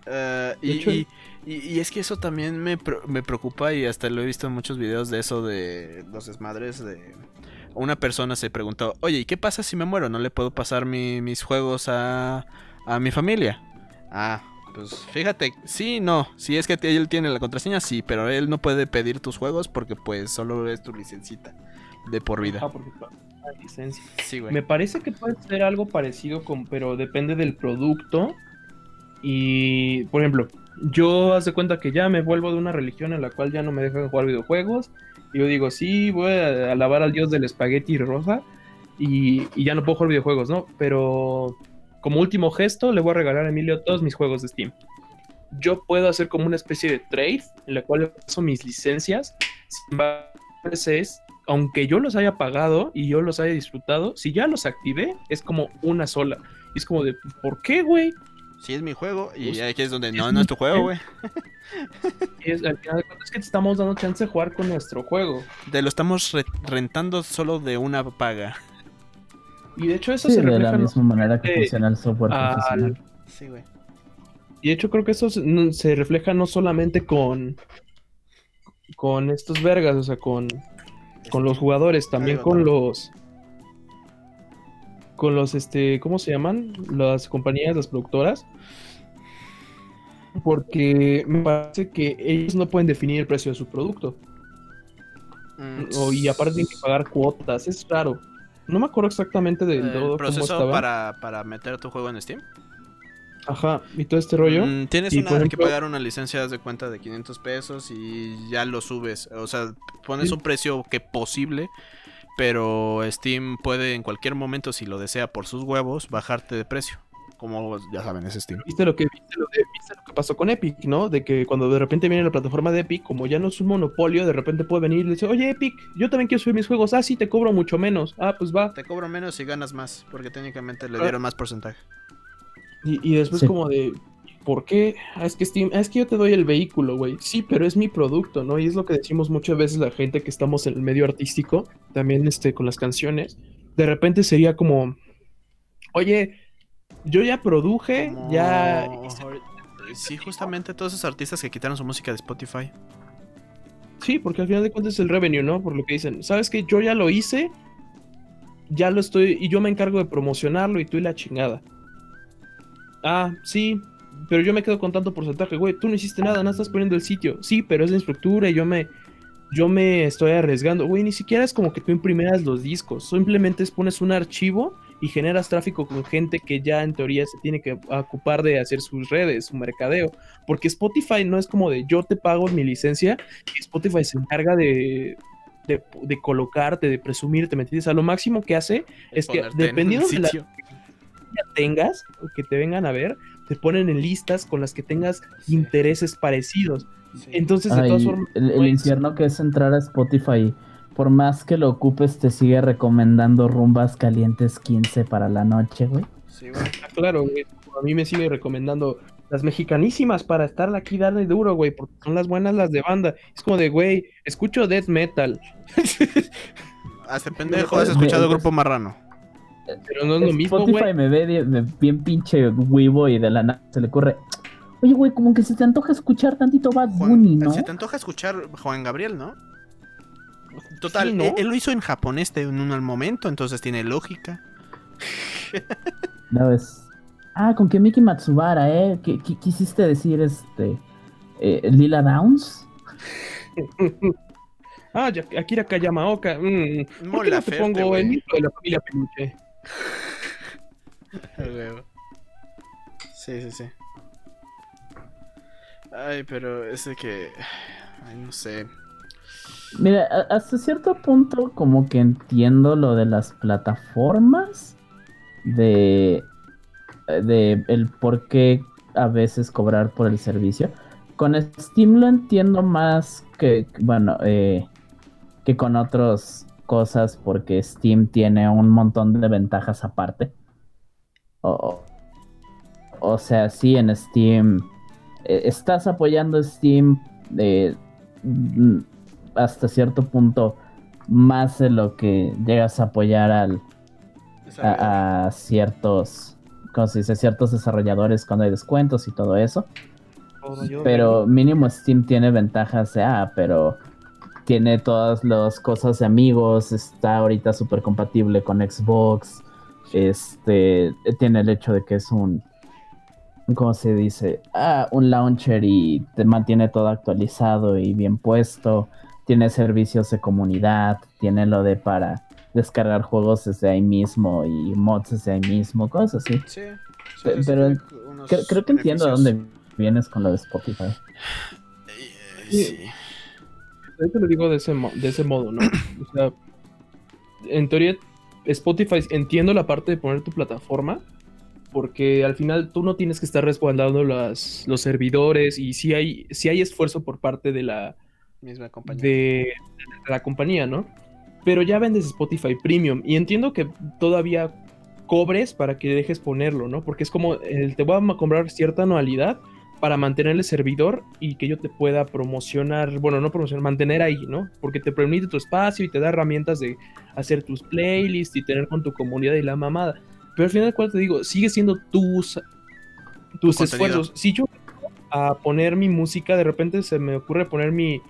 Eh, y, hecho- y- y- y es que eso también me, me preocupa y hasta lo he visto en muchos videos de eso de los desmadres de... Una persona se preguntó, oye, ¿y qué pasa si me muero? ¿No le puedo pasar mi- mis juegos a, a mi familia? Ah, pues fíjate, sí, no, si es que él tiene la contraseña, sí, pero él no puede pedir tus juegos porque pues solo es tu licencita de por vida. Ajá, porque la licencia. Sí, güey. Me parece que puede ser algo parecido con, pero depende del producto. Y, por ejemplo, yo haz de cuenta que ya me vuelvo de una religión en la cual ya no me dejan jugar videojuegos. Y yo digo, sí, voy a alabar al dios del espagueti rosa. Y, y ya no puedo jugar videojuegos, ¿no? Pero como último gesto, le voy a regalar a Emilio todos mis juegos de Steam. Yo puedo hacer como una especie de trade en la cual le paso mis licencias. Sin embargo, es aunque yo los haya pagado y yo los haya disfrutado, si ya los activé, es como una sola. Y es como de, ¿por qué, güey? Sí, es mi juego y Pues, aquí es donde es no, mi no es tu juego, güey. Y es, al final de cuentas es que te estamos dando chance de jugar con nuestro juego. Te lo estamos re- rentando solo de una paga. Y de hecho eso Sí, se de la refleja... no- misma manera que eh, funciona el software al- profesional. Sí, güey. Y de hecho creo que eso se, refleja no solamente con... Con estos vergas, o sea, con, con los jugadores, también con los... Con los, este, ¿cómo se llaman? Las compañías, las productoras. Porque me parece que ellos no pueden definir el precio de su producto. Mm, O, y aparte tienen que pagar cuotas, es raro. No me acuerdo exactamente del el todo proceso para, para meter tu juego en Steam. Ajá, y todo este rollo. Mm, tienes una, que pagar una licencia de cuenta de 500 pesos y ya lo subes. O sea, pones un precio que posible, pero Steam puede en cualquier momento, si lo desea por sus huevos, bajarte de precio. Como ya saben, es Steam. ¿Viste lo que viste lo, de- viste lo que pasó con Epic, ¿no? De que cuando de repente viene la plataforma de Epic, como ya no es un monopolio, de repente puede venir y decir, oye Epic, yo también quiero subir mis juegos. Ah, sí, te cobro mucho menos. Ah, pues va. Te cobro menos y ganas más, porque técnicamente le Ah. dieron más porcentaje. Y, y después Sí. como de, ¿por qué? Ah, es que Steam, ah, es que yo te doy el vehículo, güey. Sí, pero es mi producto, ¿no? Y es lo que decimos muchas veces la gente que estamos en el medio artístico, también este, con las canciones. De repente sería como, oye, yo ya produje, ya... Sí, justamente todos esos artistas que quitaron su música de Spotify. Sí, porque al final de cuentas es el revenue, ¿no? Por lo que dicen, ¿sabes que Yo ya lo hice, ya lo estoy, y yo me encargo de promocionarlo y tú y la chingada. Ah, sí, pero yo me quedo con tanto porcentaje, güey, tú no hiciste nada, no estás poniendo el sitio. Sí, pero es la estructura y yo me, yo me estoy arriesgando. Güey, ni siquiera es como que tú imprimieras los discos, simplemente es pones un archivo y generas tráfico con gente que ya en teoría se tiene que ocupar de hacer sus redes, su mercadeo. Porque Spotify no es como de yo te pago mi licencia y Spotify se encarga de, de, de colocarte, de presumirte, ¿me entiendes? A lo máximo que hace es que dependiendo de la que tengas o que te vengan a ver, te ponen en listas con las que tengas Sí. intereses parecidos. Sí. Entonces, de Ay, todas formas, el, el pues, infierno que es entrar a Spotify. Por más que lo ocupes, te sigue recomendando rumbas calientes 15 para la noche, güey. Sí, güey. Ah, Claro, güey. A mí me sigue recomendando las mexicanísimas para estar aquí darle duro, güey, porque son las buenas las de banda. Es como de, güey, escucho death metal, Hasta pendejo has escuchado Grupo Marrano. pero no es lo mismo, Spotify güey. me ve de- de bien pinche huevo y de la nada se le ocurre. Oye, güey, como que se te antoja escuchar tantito Bad Bunny, ¿no? Se te antoja escuchar Juan Gabriel, ¿no? Total, Sí, ¿no? él, él lo hizo en japonés de en un momento, entonces tiene lógica. Ya ves. Ah, con que Miki Matsubara, ¿eh? ¿Qué, qué quisiste decir, este? eh, Lila Downs? Ah, Akira Kayamaoka. Mm, ¿Por qué Mola no te Ferte, pongo el libro de la familia Peluche? Sí, sí, sí. Ay, pero es de que. Ay, no sé. Mira, hasta cierto punto como que entiendo lo de las plataformas de, de el por qué a veces cobrar por el servicio. Con Steam lo entiendo más que, bueno, eh, que con otros cosas porque Steam tiene un montón de ventajas aparte. O, o sea, sí, en Steam eh, estás apoyando Steam eh, hasta cierto punto más de lo que llegas a apoyar al, a, a ciertos, ¿cómo se dice? Ciertos desarrolladores cuando hay descuentos y todo eso. Pero mínimo Steam tiene ventajas de, ah, pero tiene todas las cosas de amigos, está ahorita súper compatible con Xbox, este, tiene el hecho de que es un, ¿cómo se dice? Ah, un launcher y te mantiene todo actualizado y bien puesto, tiene servicios de comunidad, tiene lo de para descargar juegos desde ahí mismo y mods desde ahí mismo, cosas así. Sí. Pe- pero Cre- creo que entiendo a dónde vienes con lo de Spotify. Sí. Yo te lo digo de ese, mo- de ese modo, ¿no? O sea, en teoría, Spotify, entiendo la parte de poner tu plataforma, porque al final tú no tienes que estar respaldando las, los servidores y si hay, sí hay esfuerzo por parte de la, Misma compañía. de, la compañía, ¿no? Pero ya vendes Spotify Premium y entiendo que todavía cobres para que dejes ponerlo, ¿no? Porque es como, el, te voy a comprar cierta anualidad para mantener el servidor y que yo te pueda promocionar, bueno, no promocionar, mantener ahí, ¿no? Porque te permite tu espacio y te da herramientas de hacer tus playlists y tener con tu comunidad y la mamada. Pero al final de cuentas te digo, sigue siendo tus, tus esfuerzos. Si yo a poner mi música, de repente se me ocurre poner mi,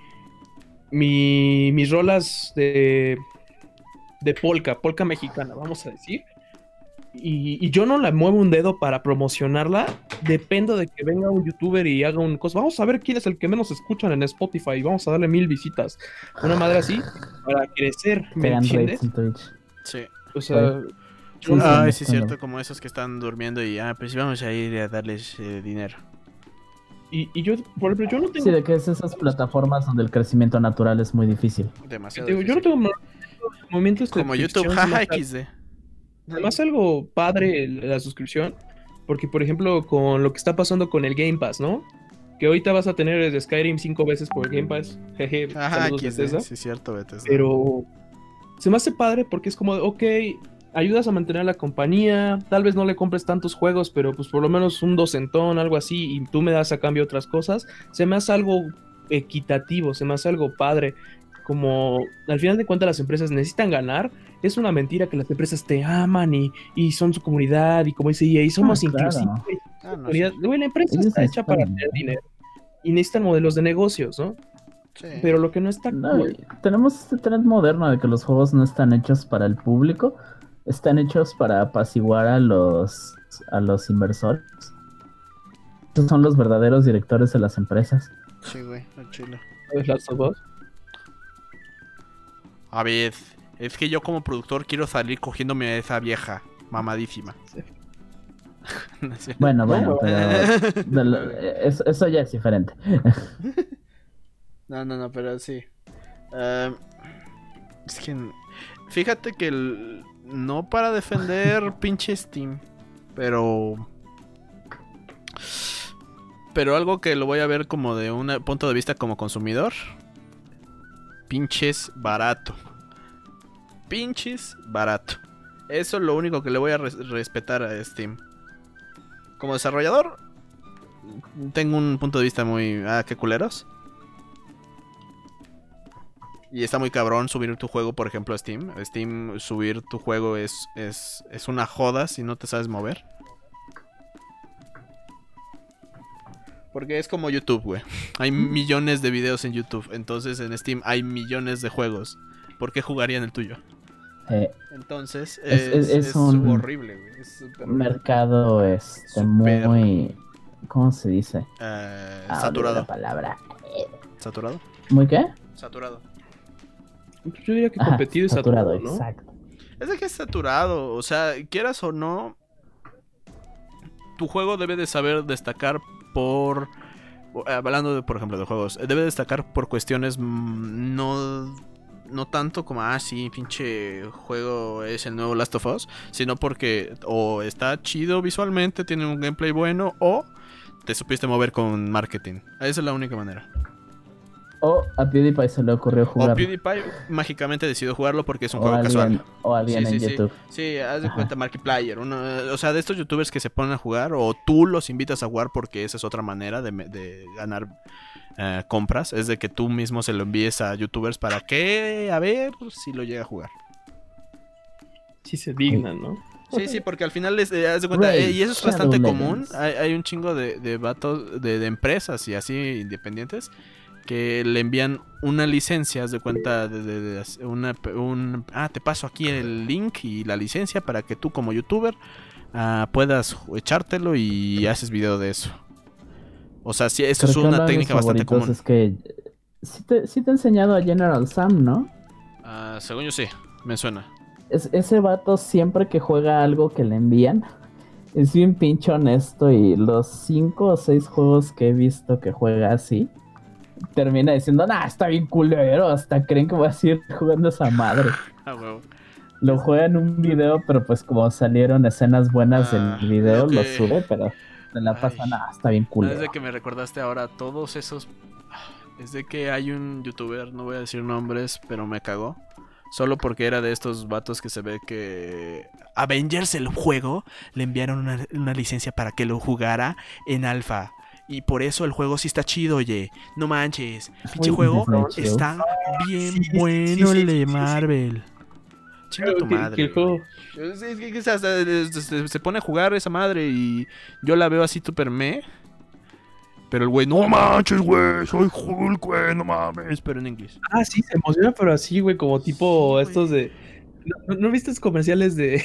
mi mis rolas de, de polka, polka mexicana, vamos a decir. Y, y yo no la muevo un dedo para promocionarla, dependo de que venga un youtuber y haga un cosa. Vamos a ver quién es el que menos escuchan en Spotify. Vamos a darle mil visitas. Una madre así, para crecer, ¿me entiendes? Sí. O sea, Sí, yo sí, es cierto, como esos que están durmiendo y, ah, pues vamos a ir a darles eh, dinero. Y, y yo, por ejemplo, yo no tengo Sí, de que es esas plataformas donde el crecimiento natural es muy difícil. Demasiado. Digo, yo no difícil. tengo mo- movimientos de Como YouTube, jaja, se me hace- XD. Además algo padre la suscripción, porque por ejemplo con lo que está pasando con el Game Pass, ¿no? Que ahorita vas a tener el Skyrim cinco veces por el Game Pass, jeje, Ajá, XD. Bethesda. Sí, es cierto, Bethesda. Pero se me hace padre porque es como, ok, ayudas a mantener la compañía, tal vez no le compres tantos juegos, pero pues por lo menos un docentón, algo así, y tú me das a cambio otras cosas, se me hace algo equitativo, se me hace algo padre. Como al final de cuentas las empresas necesitan ganar, es una mentira que las empresas te aman y, y son su comunidad, y como dice EA, somos Ah, claro. inclusivos. y Ah, no, la empresa Ellos está hecha para tener dinero. y necesitan modelos de negocios, ¿no? sí. Pero lo que no está No, cool- y tenemos este trend moderno de que los juegos no están hechos para el público, están hechos para apaciguar a los a los inversores. Estos son los verdaderos directores de las empresas. Sí, güey, al chile. ¿Sabes Last of Us? A ver, es que yo como productor quiero salir cogiéndome a esa vieja mamadísima. Sí. No sé. Bueno, bueno, No, pero de lo- eso, eso ya es diferente. No, no, no, pero sí. Em, es que. Fíjate que el- no para defender pinche Steam, pero. Pero algo que lo voy a ver como de un punto de vista como consumidor. Pinches barato. Pinches barato. Eso es lo único que le voy a res- respetar a Steam. Como desarrollador, tengo un punto de vista muy. Ah, qué culeros. Y está muy cabrón subir tu juego, por ejemplo, a Steam. Steam, subir tu juego es, es, es una joda si no te sabes mover. Porque es como YouTube, güey. Hay millones de videos en YouTube. Entonces en Steam hay millones de juegos. ¿Por qué jugarían el tuyo? Eh, Entonces Es- es, es- es un horrible, güey. Es mercado este Super. muy ¿cómo se dice? eh, Ah, saturado. La palabra. ¿Saturado? ¿Muy qué? Saturado. Yo diría que Ajá, competido y saturado, ¿no? exacto. Es de que es saturado. O sea, quieras o no, tu juego debe de saber destacar por. Hablando, de, por ejemplo, de juegos, debe destacar por cuestiones mm, no. No tanto como, ah, sí, pinche juego es el nuevo Last of Us, sino porque o está chido visualmente, tiene un gameplay bueno, o te supiste mover con marketing. Esa es la única manera. O a PewDiePie se le ocurrió O jugar. PewDiePie mágicamente decidió jugarlo porque es un O juego alguien, casual. o alguien Sí, en sí, sí. YouTube. Sí, haz de Ajá. cuenta Markiplier. Uno, o sea, de estos youtubers que se ponen a jugar o tú los invitas a jugar porque esa es otra manera de, de ganar eh, compras. Es de que tú mismo se lo envíes a youtubers para que, a ver si lo llega a jugar. Sí se dignan, ¿no? Sí, sí, porque al final les haz de cuenta, eh, y eso es Shadow bastante Legends. común. Hay, hay un chingo de, de vatos, de, de empresas y así independientes que le envían una licencia, haz de cuenta de, de- de una, un, ah, te paso aquí el link y la licencia para que tú como youtuber ah, puedas echártelo y haces video de eso. O sea, sí, eso Creo es una técnica bastante común. Es que sí te, sí te he enseñado a General Sam, ¿no? Ah, según yo sí, me suena. Es, ese vato siempre que juega algo que le envían es bien pinche honesto y los cinco o seis juegos que he visto que juega así termina diciendo, nah, está bien culero, hasta creen que voy a seguir jugando esa madre. Ah, huevo. Lo juega en un video, pero pues como salieron escenas buenas Ah, del video, lo sube, pero se la Ay. pasa, nah, está bien culero. de que me recordaste ahora todos esos. Es de que hay un youtuber, no voy a decir nombres, pero me cagó. Solo porque era de estos vatos que se ve que Avengers el juego le enviaron una, una licencia para que lo jugara en alfa. Y por eso el juego sí está chido, oye. No manches. Pinche juego está bien Sí, bueno sí, el de. Marvel. Chinga tu que- madre. que el juego- Es- es que- que hasta, se, se pone a jugar esa madre y yo la veo así super me. Pero el güey, no manches, güey, soy Hulk, güey, no mames. Pero en inglés. Ah, sí, se emociona, pero así, güey, como tipo Sí, estos de. ¿No, no- viste comerciales de,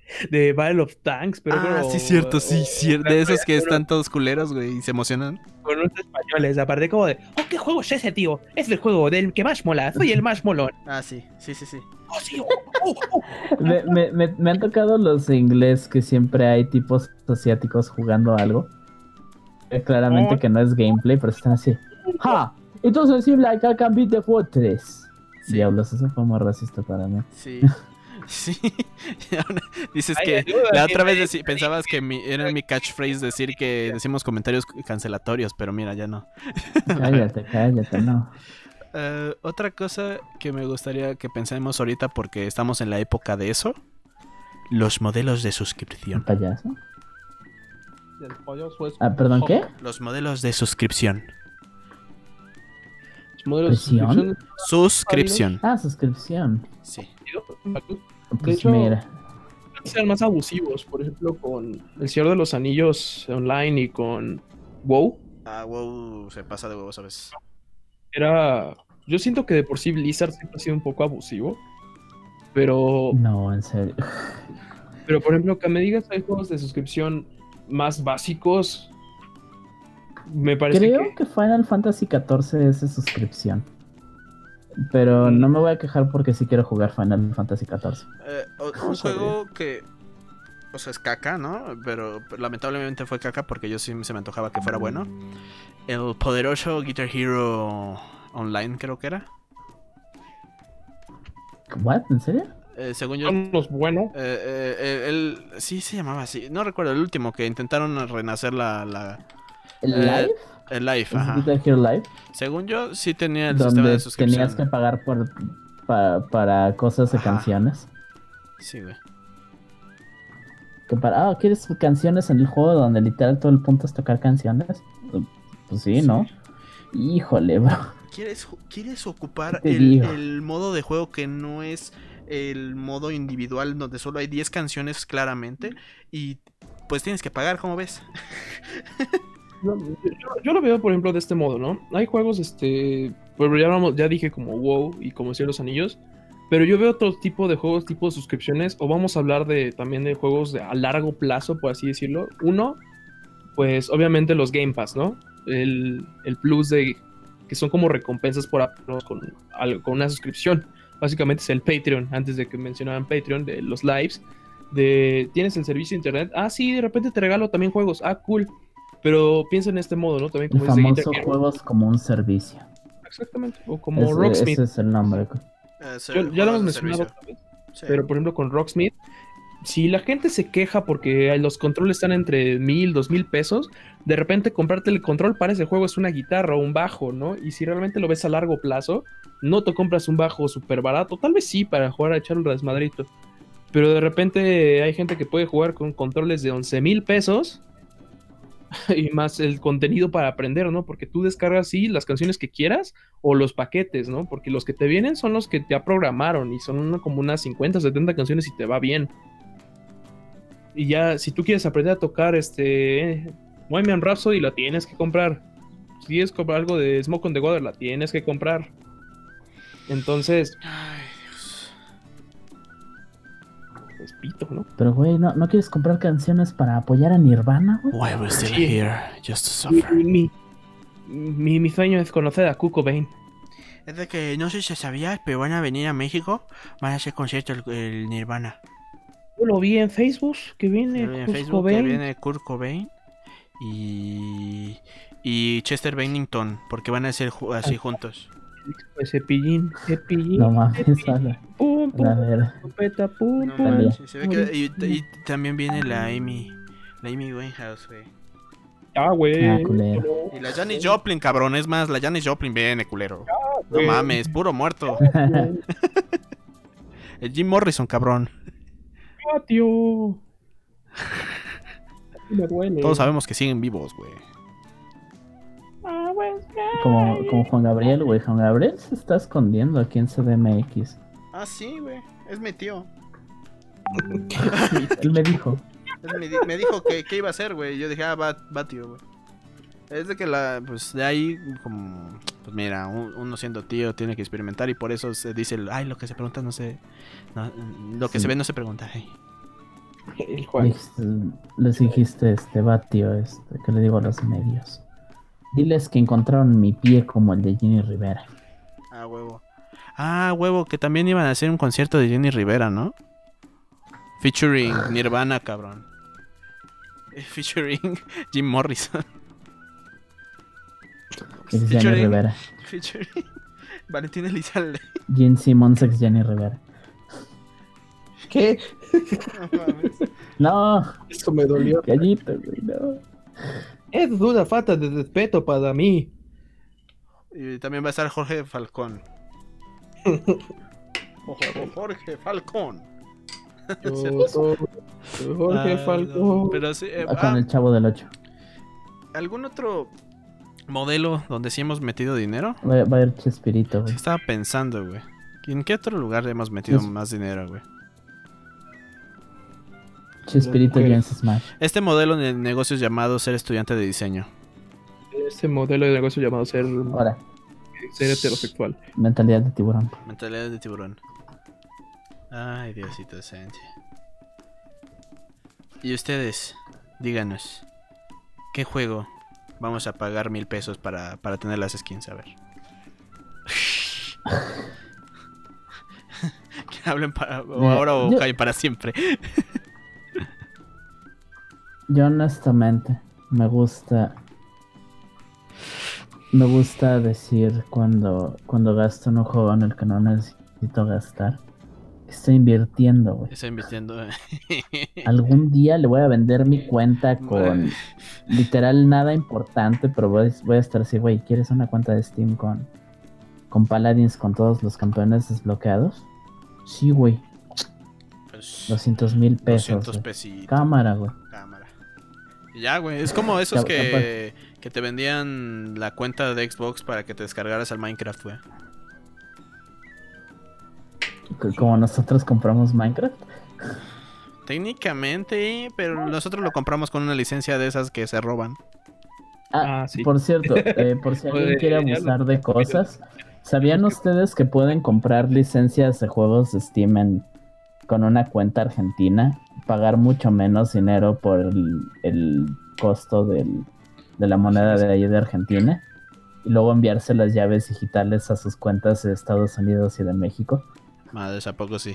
de Battle of Tanks? Pero ah, sí, cierto, sí, cierto. De esos que están todos culeros, güey, y se emocionan. Con unos españoles, aparte como de, oh, ¿qué juego es ese, tío? Es el juego del que más mola, soy el más molón. Ah, sí, sí, sí, sí. Oh, sí, oh, oh, oh. Me, me- me- me han tocado los inglés que siempre hay tipos asiáticos jugando algo. Eh, Claramente Oh. que no es gameplay, pero están así. ¡Ja! Entonces sí, like I can beat the fortress. Sí. Diablos, eso fue muy racista para mí. Sí. Sí. Dices Ay, que ayuda, la que otra vez pensabas que mi- era mi catchphrase decir que decimos comentarios cancelatorios, pero mira, ya no. Cállate, cállate, no. Eh, otra cosa que me gustaría que pensemos ahorita porque estamos en la época de eso, los modelos de ¿Un suscripción. payaso? El payaso es- Ah, perdón, ¿qué? Los modelos de suscripción. Los modelos de ¿Presión? suscripción. Suscripción. Ah, suscripción. Sí. Pues hecho, mira. sean más abusivos, por ejemplo, con El Señor de los Anillos online y con WoW. Ah, wow, se pasa de huevos a veces. Era. Yo siento que de por sí Blizzard siempre ha sido un poco abusivo. Pero, No, en serio. pero por ejemplo, que me digas hay juegos de suscripción más básicos. Me parece Creo que. que Final Fantasy XIV es de suscripción. Pero no me voy a quejar porque sí quiero jugar Final Fantasy XIV. Eh, un juego que. O sea, es caca, ¿no? Pero lamentablemente fue caca porque yo sí se me antojaba que fuera bueno. El poderoso Guitar Hero Online, creo que era. ¿What? ¿En serio? Eh, según yo. Los buenos. eh, eh, eh, el, sí, se llamaba así. No recuerdo el último que intentaron renacer la, la ¿El Eh, Live? el live. ¿Es Ajá. Live? Según yo, sí tenía el sistema Donde de suscripción. tenías que pagar por, pa- para cosas de Ajá. canciones. Sí, güey. Que para, ah, ¿quieres canciones en el juego donde literal todo el punto es tocar canciones? Pues sí, ¿no? Híjole, bro. ¿Quieres, ¿Quieres ocupar ¿Qué te el, el modo de juego que no es el modo individual donde solo hay 10 canciones claramente y pues tienes que pagar, como ves? Yo, lo veo, por ejemplo, de este modo, ¿no? Hay juegos, este. Pues ya, dije como WoW y como Cien los Anillos. Pero yo veo otro tipo de juegos, tipo de suscripciones. O vamos a hablar de también de juegos de, a largo plazo, por así decirlo. Uno, pues obviamente los Game Pass, ¿no? El, el plus de. que son como recompensas por con, con una suscripción. Básicamente es el Patreon, antes de que mencionaran Patreon, de los lives. De tienes el servicio de internet. Ah, sí, de repente te regalo también juegos. Ah, cool. Pero piensa en este modo, ¿no? También El como famoso Hero. juegos como un servicio. Exactamente. O como Rocksmith. ese es el nombre. Eh, Yo- ya lo hemos mencionado Sí. Pero por ejemplo con Rocksmith si la gente se queja porque los controles están entre mil, dos mil pesos, de repente comprarte el control para ese juego es una guitarra o un bajo, ¿no? Y si realmente lo ves a largo plazo, no te compras un bajo súper barato, tal vez sí para jugar a echar un desmadrito. Pero de repente hay gente que puede jugar con controles de 11 mil pesos y más el contenido para aprender, ¿no? Porque tú descargas sí las canciones que quieras o los paquetes, ¿no? Porque los que te vienen son los que ya programaron y son como unas 50, 70 canciones y te va bien. Y ya, si tú quieres aprender a tocar este Bohemian Rhapsody, la tienes que comprar. Si quieres comprar algo de Smoke on the Water, la tienes que comprar. Entonces, pues pito, ¿no? Pero, güey, ¿no, ¿no quieres comprar canciones para apoyar a Nirvana, güey? Why we're still Sí. here, just to Mi, suffer. mi, mi- mi sueño es conocer a Kurt Cobain. Es de que no sé si sabías, pero van a venir a México. Van a hacer concierto el, el Nirvana. Yo lo vi en Facebook, que viene en Kurt Facebook Cobain. que viene Kurt Cobain y, y Chester Bennington, porque van a ser así juntos. Pues cepillín, cepillín. No mames, cepillín. Pum, pum, A ver. escopeta, pum, No pum. Dale. manches, se ve que- y, y también viene la Amy, la Amy Winehouse, güey. Ah, güey. Ah, culero. Y la Janis Joplin, cabrón, es más, la Janis Joplin viene, culero. No güey. mames, puro muerto. El Jim Morrison, cabrón. Ah, tío. Me duele. Todos sabemos que siguen vivos, güey. Como, como Juan Gabriel, güey. Juan Gabriel se está escondiendo aquí en CDMX. Ah, sí, güey. Es mi tío. Él me dijo. Me dijo que, que iba a hacer, güey. Yo dije, ah, va, va tío, güey. Es de que la, pues de ahí, como, pues mira, un- uno siendo tío tiene que experimentar y por eso se dice, el, ay, lo que se pregunta no se, no, lo que Sí. se ve no se pregunta. ay". Les dijiste, este, va, tío, este, que le digo a los medios. Diles que encontraron mi pie como el de Jenny Rivera. Ah, huevo. Ah, huevo, que también iban a hacer un concierto de Jenny Rivera, ¿no? Featuring Nirvana, cabrón. Eh, Featuring Jim Morrison. Ex Jenny Featuring- Rivera. Featuring Valentín Elizalde. Gene Simmons ex Jenny Rivera. ¿Qué? No mames. No, Eso me dolió. gallito, güey, no. Es una falta de respeto para mí. Y también va a estar Jorge Falcón. Jorge, Falcón. Yo Jorge Ah, Falcón. Pero sí, eh, Con ah, el chavo del 8. ¿algún otro modelo donde sí hemos metido dinero? Va, va a ir Chespirito, güey. estaba pensando, güey. ¿En qué otro lugar hemos metido Pues- más dinero, güey? Chespirito. James Smash. Este modelo de negocios llamado ser estudiante de diseño. Este modelo de negocio llamado ser, Ahora, ser heterosexual. mentalidad de tiburón. Mentalidad de tiburón. Ay, Diosito santo. Y ustedes, díganos, ¿qué juego vamos a pagar mil pesos para, para tener las skins? A ver. que hablen para, o ahora o callen para siempre. Yo honestamente me gusta. Me gusta decir cuando, cuando gasto en un juego en el que no necesito gastar. Estoy invirtiendo, güey. Estoy invirtiendo. Algún día le voy a vender mi cuenta con literal nada importante, pero voy, voy a estar así, güey, ¿quieres una cuenta de Steam con, con Paladins con todos los campeones desbloqueados? Sí, güey, Pues, 200 mil pesos. 200 güey. pesitos. Cámara, güey. Ya, güey. Es como esos que, que te vendían la cuenta de Xbox para que te descargaras al Minecraft, güey. Como nosotros compramos Minecraft. Técnicamente, pero nosotros lo compramos con una licencia de esas que se roban. Ah, Ah, sí. por cierto, eh, por si alguien quiere abusar de cosas, ¿sabían ustedes que pueden comprar licencias de juegos de Steam en- con una cuenta argentina? Pagar mucho menos dinero por el, costo del- de la moneda de ahí de Argentina y luego enviarse las llaves digitales a sus cuentas de Estados Unidos y de México. Madres, ¿a poco sí?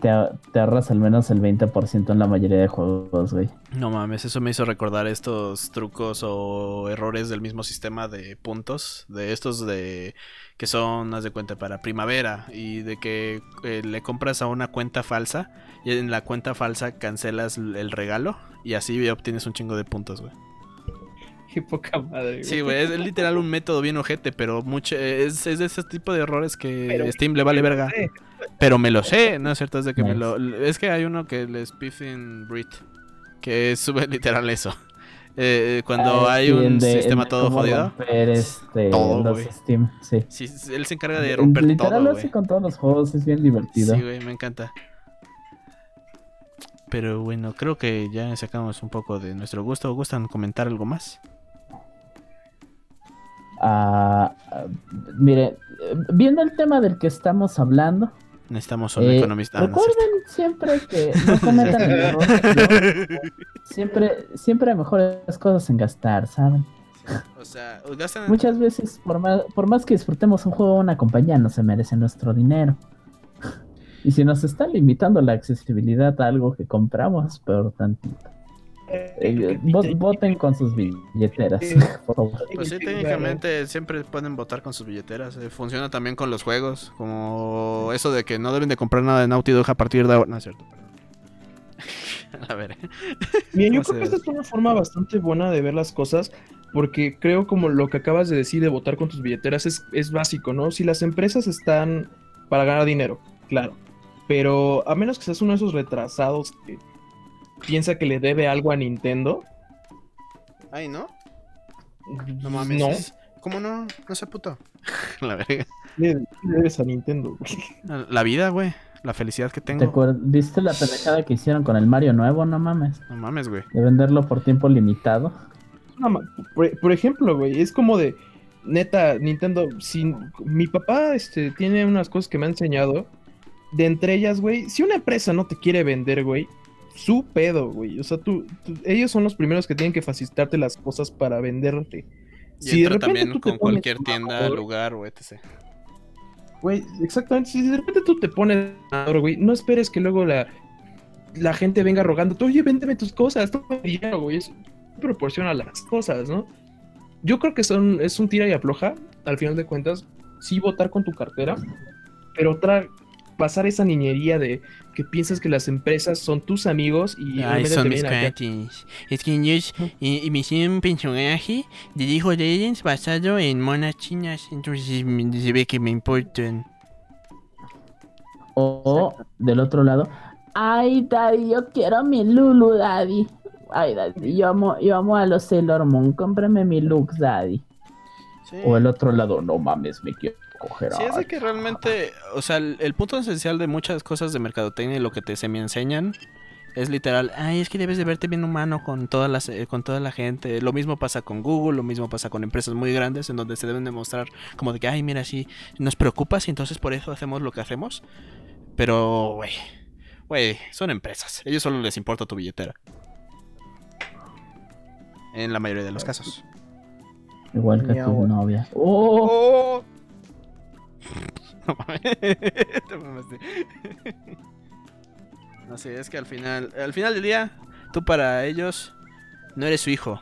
Te, te ahorras al menos el 20% en la mayoría de juegos, güey. No mames, eso me hizo recordar estos trucos o errores del mismo sistema de puntos, de estos de que son, haz de cuenta, para primavera y de que eh, le compras a una cuenta falsa y en la cuenta falsa cancelas el regalo y así obtienes un chingo de puntos, güey. Qué poca madre. Sí, güey, es literal un método bien ojete, pero mucho es, es de ese tipo de errores que Pero- Steam le vale verga. Sí. Pero me lo sé, ¿no es cierto? Es de que me lo... Es que hay uno que le spiffing Brit, que sube literal eso. Eh, cuando Ah, hay sí, un de- sistema todo jodido. romper, este, Todo, los güey. Steam, sí. Sí, él se encarga de romper Literal todo, lo güey. hace con todos los juegos, es bien divertido. Sí, güey, me encanta. Pero bueno, creo que ya sacamos un poco de nuestro gusto. ¿Gustan comentar algo más? Ah, ah, mire, eh, viendo el tema del que estamos hablando, Necesitamos un eh, economista. No, recuerden siempre que no cometan el error. ¿no? Siempre, siempre hay mejores cosas en gastar, ¿saben? cierto. O sea, gastan... Muchas veces, por más, por más que disfrutemos un juego o una compañía, no se merece nuestro dinero. Y si nos está limitando la accesibilidad a algo que compramos, peor tantito. Eh, vo- voten con sus billeteras, por favor. Pues sí, técnicamente siempre pueden votar con sus billeteras. eh, Funciona también con los juegos. Como eso de que no deben de comprar nada de Naughty Dog a partir de ahora. No es cierto, perdón. a ver. Mira, yo ¿Cómo creo que esta es una forma bastante buena de ver las cosas, porque creo como lo que acabas de decir de votar con tus billeteras es, es básico, ¿no? Si las empresas están para ganar dinero, claro, pero a menos que seas uno de esos retrasados que piensa que le debe algo a Nintendo, Ay, ¿no? No mames. no, ¿Cómo no? No sé puto. La verga. le, le debes a Nintendo. güey. La vida, güey. La felicidad que ¿Te tengo. acuer- ¿Viste la pendejada que hicieron con el Mario nuevo? No mames. No mames, güey. De venderlo por tiempo limitado. Ma- Por, por ejemplo, güey, es como de, neta, Nintendo, si mi papá este, tiene unas cosas que me ha enseñado, de entre ellas, güey, si una empresa no te quiere vender, güey, su pedo, güey, o sea, tú, tú- ellos son los primeros que tienen que facilitarte las cosas para venderte. Y Si de entra repente también tú con cualquier tienda, mamador, lugar o etc. Güey, exactamente, si de repente tú te pones güey, no esperes que luego la, la gente venga rogando, oye, véndeme tus cosas, toma dinero, güey, eso proporciona las cosas, ¿no? Yo creo que son, es un tira y afloja, al final de cuentas, sí votar con tu cartera, pero otra, pasar esa niñería de que piensas que las empresas son tus amigos y Ay, son mis cuates. Es que ellos eh, me hicieron un personaje de League of Legends basado en monas chinas. Entonces se ve que me importan. O del otro lado, ay daddy, yo quiero mi Lulu, daddy. Ay daddy, yo amo, yo amo a los Sailor Moon, cómprame mi Lux, daddy. Sí. O el otro lado, no mames, me quiero coger Sí, es de que realmente, o sea, el, el punto esencial de muchas cosas de mercadotecnia y lo que te se me enseñan es literal, ay, es que debes de verte bien humano con todas las eh, con toda la gente. Lo mismo pasa con Google, lo mismo pasa con empresas muy grandes en donde se deben demostrar como de que, ay, mira, sí, nos preocupas y entonces por eso hacemos lo que hacemos. Pero, güey, güey, son empresas. Ellos solo les importa tu billetera. En la mayoría de los casos. Igual que tu novia. Oh, ¡Oh! No mames. No sé, es que al final, al final del día, tú para ellos no eres su hijo,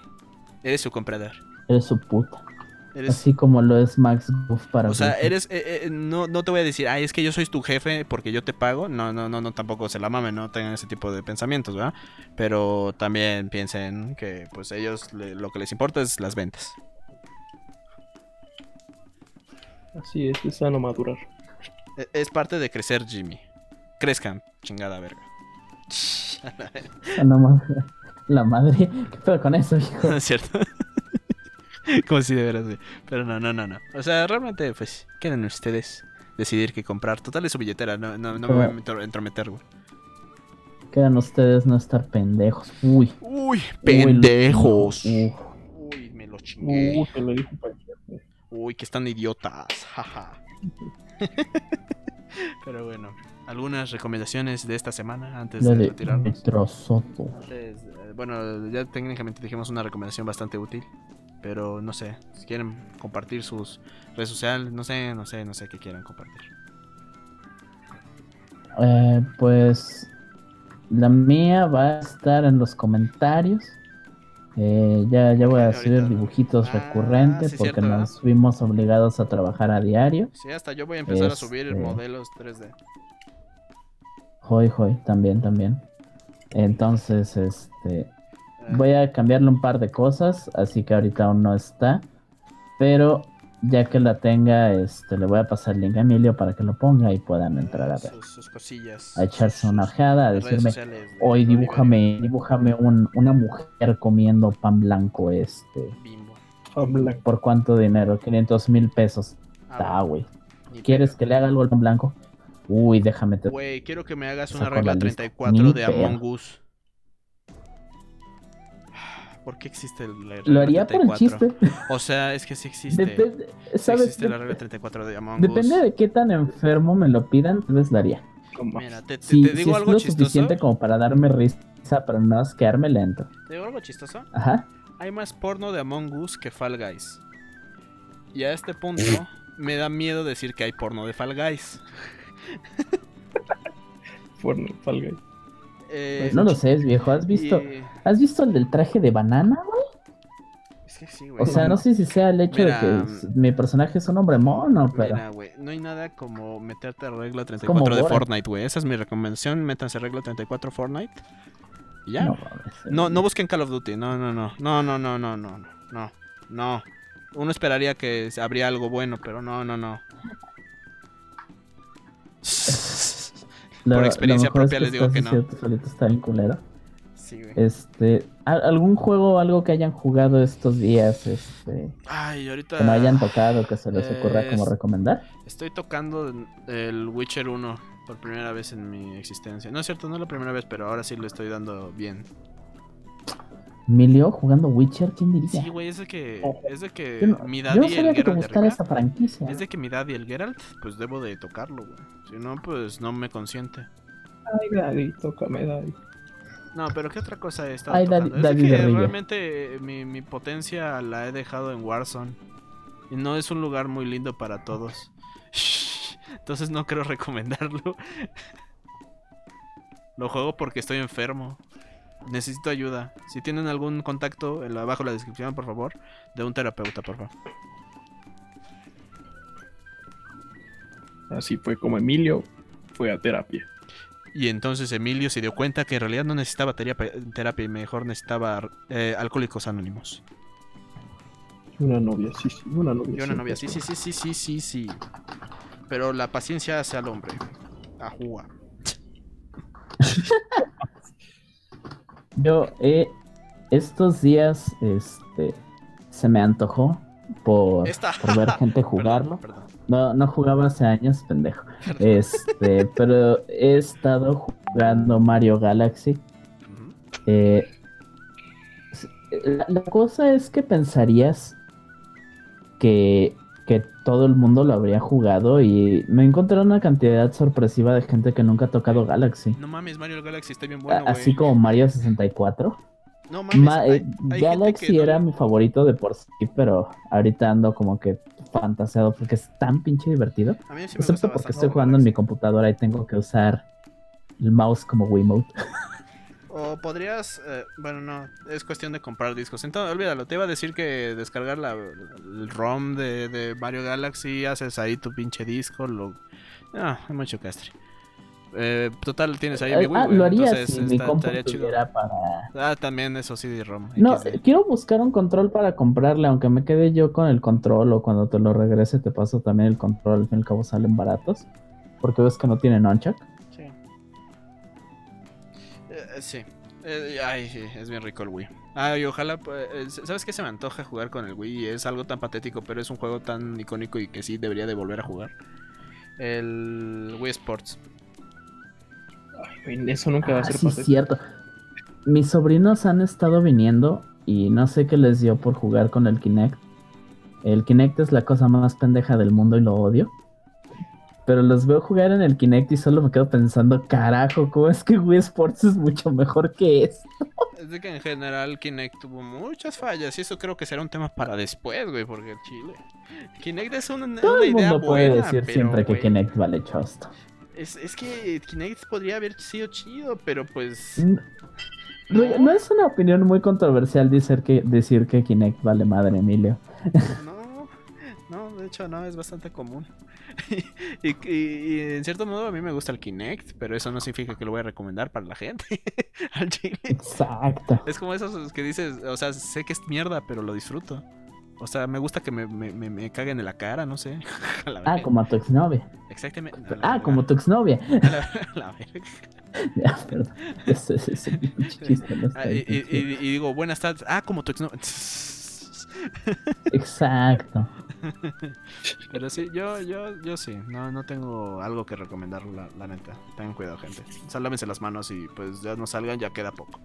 eres su comprador. eres su puta. Eres, Así como lo es Max Goof para o sea, eres, eh, eh, no, no te voy a decir, ay, es que yo soy tu jefe porque yo te pago. No, no, no, no, tampoco se la mamen, no tengan ese tipo de pensamientos, ¿verdad? Pero también piensen que, pues, ellos le- lo que les importa es las ventas. Así es, es sano madurar. E- Es parte de crecer, Jimmy. Crezcan, chingada verga. Ah. La madre, ¿qué pedo con eso, hijo? ¿No es cierto? Como si de veras, güey. Pero no, no, no, no. O sea, realmente, pues, quieren ustedes decidir qué comprar. Total es su billetera, no, no, no me voy a entrometer, güey. Quedan ustedes no estar pendejos. Uy. Uy, Uy, pendejos. Uy, me lo chingué. Uh, te lo dijo. Uy, que están idiotas. Jaja. Pero bueno, algunas recomendaciones de esta semana antes de de retirarnos. Soto. Eh, bueno, ya técnicamente dijimos una recomendación bastante útil. Pero no sé, si quieren compartir sus redes sociales, no sé, no sé, no sé qué quieran compartir. Eh, pues la mía va a estar en los comentarios. Eh, ya, ya voy a hacer ahorita. dibujitos Ah, recurrentes sí, porque cierto, nos vimos obligados a trabajar a diario. Sí, hasta yo voy a empezar a subir Este- modelos 3D. Hoy, hoy, también, también. Entonces, este, Eh, voy a cambiarle un par de cosas, así que ahorita aún no está. Pero ya que la tenga, este, le voy a pasar el link a Emilio para que lo ponga y puedan entrar a ver. sus, sus cosillas. A echarse una ojeada, a decirme, sociales hoy dibújame, dibújame un- una mujer comiendo pan blanco, este. Bimbo. ¿Por cuánto dinero? 500 mil pesos. Ah, Está, güey. ¿Quieres pedo. que le haga algo al pan blanco? Uy, déjame te... Güey, quiero que me hagas una regla la lista. 34 Ni de. Among Us. ¿Por qué existe la regla Lo haría por el 34? chiste. O sea, es que sí existe. Depende, Sí ¿sabes? existe la regla 34 de Among Depende Us. de qué tan enfermo me lo pidan, tal vez lo haría. Mira, te, te- Si, te si digo es algo lo chistoso. suficiente como para darme risa, pero no quedarme lento. Te digo algo chistoso. Ajá. Hay más porno de Among Us que Fall Guys. Y a este punto me da miedo decir que hay porno de Fall Guys. Fortnite, Fall Guys. Eh, No lo sé, viejo. ¿Has visto? y- ¿Has visto el del traje de banana, güey? Es que sí, güey. O sea, no sé si sea el hecho Mira, de que mi personaje es un hombre mono, pero... Mira, güey, no hay nada como meterte a regla como 34 de. Fortnite, güey. Esa es mi recomendación. Métanse a regla 34 Fortnite. Y ya. No, No, no, busquen Call of Duty. No, no, no. No, no, no, no, no. No. No. Uno esperaría que habría algo bueno, pero no, no, no. Por experiencia es propia les digo que no. solito está bien culero. Sí, güey. Este, ¿a- ¿algún juego o algo que hayan jugado estos días, este, Ay, ahorita. que no hayan tocado, que se les ocurra como recomendar? Estoy tocando el Witcher 1 por primera vez en mi existencia. No es cierto, no es la primera vez, pero ahora sí lo estoy dando bien. Emilio jugando Witcher, ¿quién diría? Sí, güey, es de que, es de que Yo no, mi yo daddy no el sabía que te Geralt gustara esa franquicia. Es de que mi daddy el Geralt, pues debo de tocarlo, güey. Si no, pues no me consiente. Ay, Daddy, tócame, Daddy. No, pero ¿qué otra cosa he estado Ay, daddy- es daddy de que realmente mi, mi potencia la he dejado en Warzone. Y no es un lugar muy lindo para todos. Entonces no quiero recomendarlo. Lo juego porque estoy enfermo. Necesito ayuda. Si tienen algún contacto, en la- abajo en la descripción, por favor, de un terapeuta, por favor. Así fue como Emilio fue a terapia. Y entonces Emilio se dio cuenta que en realidad no necesitaba terapia, terapia y mejor necesitaba eh, alcohólicos anónimos. Una novia, sí, sí, una novia. Y una novia, sí, sí, sí, sí, sí, sí, sí. Pero la paciencia hace al hombre. A jugar. Yo, eh, estos días, este, se me antojó por, ver gente jugarlo. Perdón, perdón. No, no jugaba hace años, pendejo. Este, pero he estado jugando Mario Galaxy. Eh, la, la cosa es que pensarías que, que todo el mundo lo habría jugado y me encontré una cantidad sorpresiva de gente que nunca ha tocado Galaxy. No mames, Mario Galaxy está bien bueno. Así como Mario 64. No mames, Ma- hay- eh, hay Galaxy no- era mi favorito de por sí, pero ahorita ando como que fantaseado porque es tan pinche divertido. A mí sí me gusta Excepto porque estoy jugando en mi computadora y tengo que usar el mouse como Wiimote. O podrías, eh, bueno, no, es cuestión de comprar discos. Entonces, olvídalo, te iba a decir que descargar la, el ROM de, de Mario Galaxy, haces ahí tu pinche disco, lo... Ah, hay mucho castre. Eh, total, tienes ahí mi Eh, Wii, ah, lo haría entonces si mi compu tuviera para... Ah, también eso sí de ROM. No, XD. quiero buscar un control para comprarle, aunque me quede yo con el control o cuando te lo regrese te paso también el control, al fin y al cabo salen baratos. Porque ves que no tiene nunchuck. Sí. Eh, sí. Eh, ay, sí, es bien rico el Wii. Ay, ojalá, pues, eh, ¿sabes qué se me antoja jugar con el Wii? Es algo tan patético, pero es un juego tan icónico y que sí debería de volver a jugar. El Wii Sports. Ay, eso nunca va a Ah, ser sí, patético. cierto. Mis sobrinos han estado viniendo y no sé qué les dio por jugar con el Kinect. El Kinect es la cosa más pendeja del mundo y lo odio. Pero los veo jugar en el Kinect y solo me quedo pensando, carajo, ¿cómo es que Wii Sports es mucho mejor que esto? Es de que en general Kinect tuvo muchas fallas y eso creo que será un tema para después, güey, porque el Chile. Kinect es una, Todo una el idea mundo puede buena, decir pero, siempre que güey, Kinect vale chosto. Es, es que Kinect podría haber sido chido, pero pues. Mm, güey, No es una opinión muy controversial decir que, decir que Kinect vale madre, Emilio. No, no, de hecho no, es bastante común. y, y- y en cierto modo a mí me gusta el Kinect, pero eso no significa que lo voy a recomendar para la gente. Al chile. Exacto. Es como esos que dices, o sea, sé que es mierda, pero lo disfruto. O sea, me gusta que me, me, me, me caguen en la cara, no sé. La Ah, como a tu exnovia. Exactamente. Ah, verga. como tu exnovia. A la, la verga. Ya, perdón. Ese ese es un pinche chiste. no está Ah, y, y- digo, buenas tardes. Ah, como tu ex Exacto. Pero sí, yo, yo, yo sí, no, no tengo algo que recomendar, la, la neta. Tengan cuidado, gente. Lávense las manos y pues ya no salgan, ya queda poco.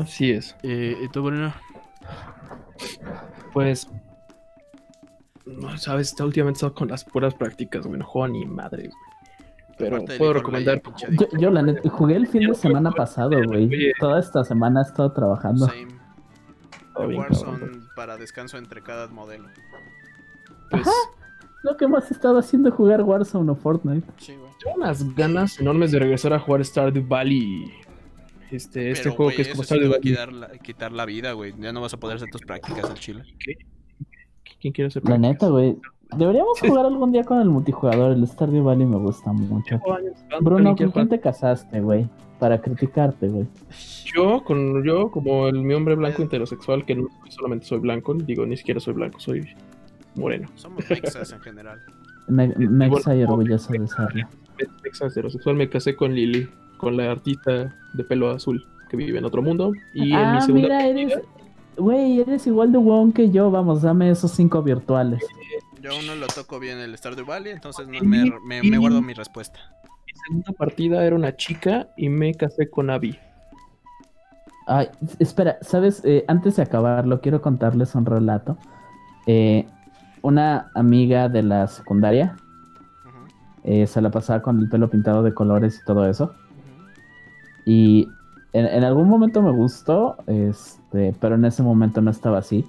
Así es. Eh, ¿Y tú, Bruno? Pues. No, sabes, Está últimamente he estado con las puras prácticas, güey. No juego ni madres, güey. Pero puedo recomendar. Yo, yo la neta, jugué el fin de semana pasado, güey. Toda esta semana he estado trabajando. Same. Bien, Warzone cabrón. para descanso entre cada modelo. Pues, Lo que hemos estado haciendo es jugar Warzone o Fortnite. Sí, güey. tengo unas ganas enormes de regresar a jugar Stardew Valley. Este, este Pero, juego güey, que es como eso sí te Stardew va a Valley. quitar la, quitar la vida, güey. Ya no vas a poder hacer tus prácticas al chile. ¿Quién quiere hacer La neta, prácticas? güey. Deberíamos jugar algún día con el multijugador. El Stardew Valley me gusta mucho. Bruno, ¿alguien ¿con quién te casaste, güey? Para criticarte, güey. Yo, con yo, como el mi hombre blanco heterosexual, que no solamente soy blanco, digo, ni siquiera soy blanco, soy moreno. Somos mexas en general. Me, me Bueno, y orgulloso de serlo. Mexa heterosexual, me casé con Lily, con la artista de pelo azul que vive en otro mundo. Y en mi ah, segunda mira, eres... Güey, eres igual de huevón que yo. Vamos, dame esos cinco virtuales. Yo aún no lo toco bien el Stardew Valley, entonces no- me, me- me guardo mi respuesta. mi segunda partida era una chica y me casé con Abby. Ay, espera, ¿sabes? Eh, antes de acabarlo, quiero contarles un relato. Eh, una amiga de la secundaria eh, se la pasaba con el pelo pintado de colores y todo eso. Y en, en algún momento me gustó, este, pero en ese momento no estaba así.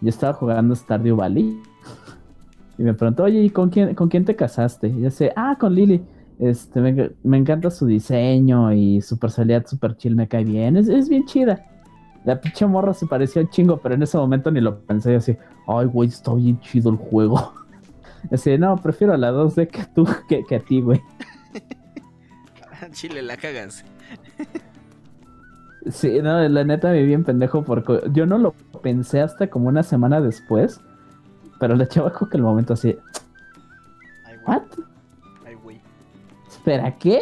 Yo estaba jugando Stardew Valley y me preguntó, oye, ¿y con quién, con quién te casaste? Y yo sé, ah, con Lily. Este, me, me encanta su diseño y su personalidad super chill, me cae bien, es, es bien chida. La pinche morra se pareció chingo, pero en ese momento ni lo pensé, yo así, ay, güey, está bien chido el juego. Así, no, prefiero a la 2D que tú, que, que a ti, güey. Chile, la cagas. Sí, no, la neta me vi bien pendejo porque yo no lo pensé hasta como una semana después. Pero la chava como que el momento así, Ay, güey. ¿what? Ay, güey. ¿Espera qué?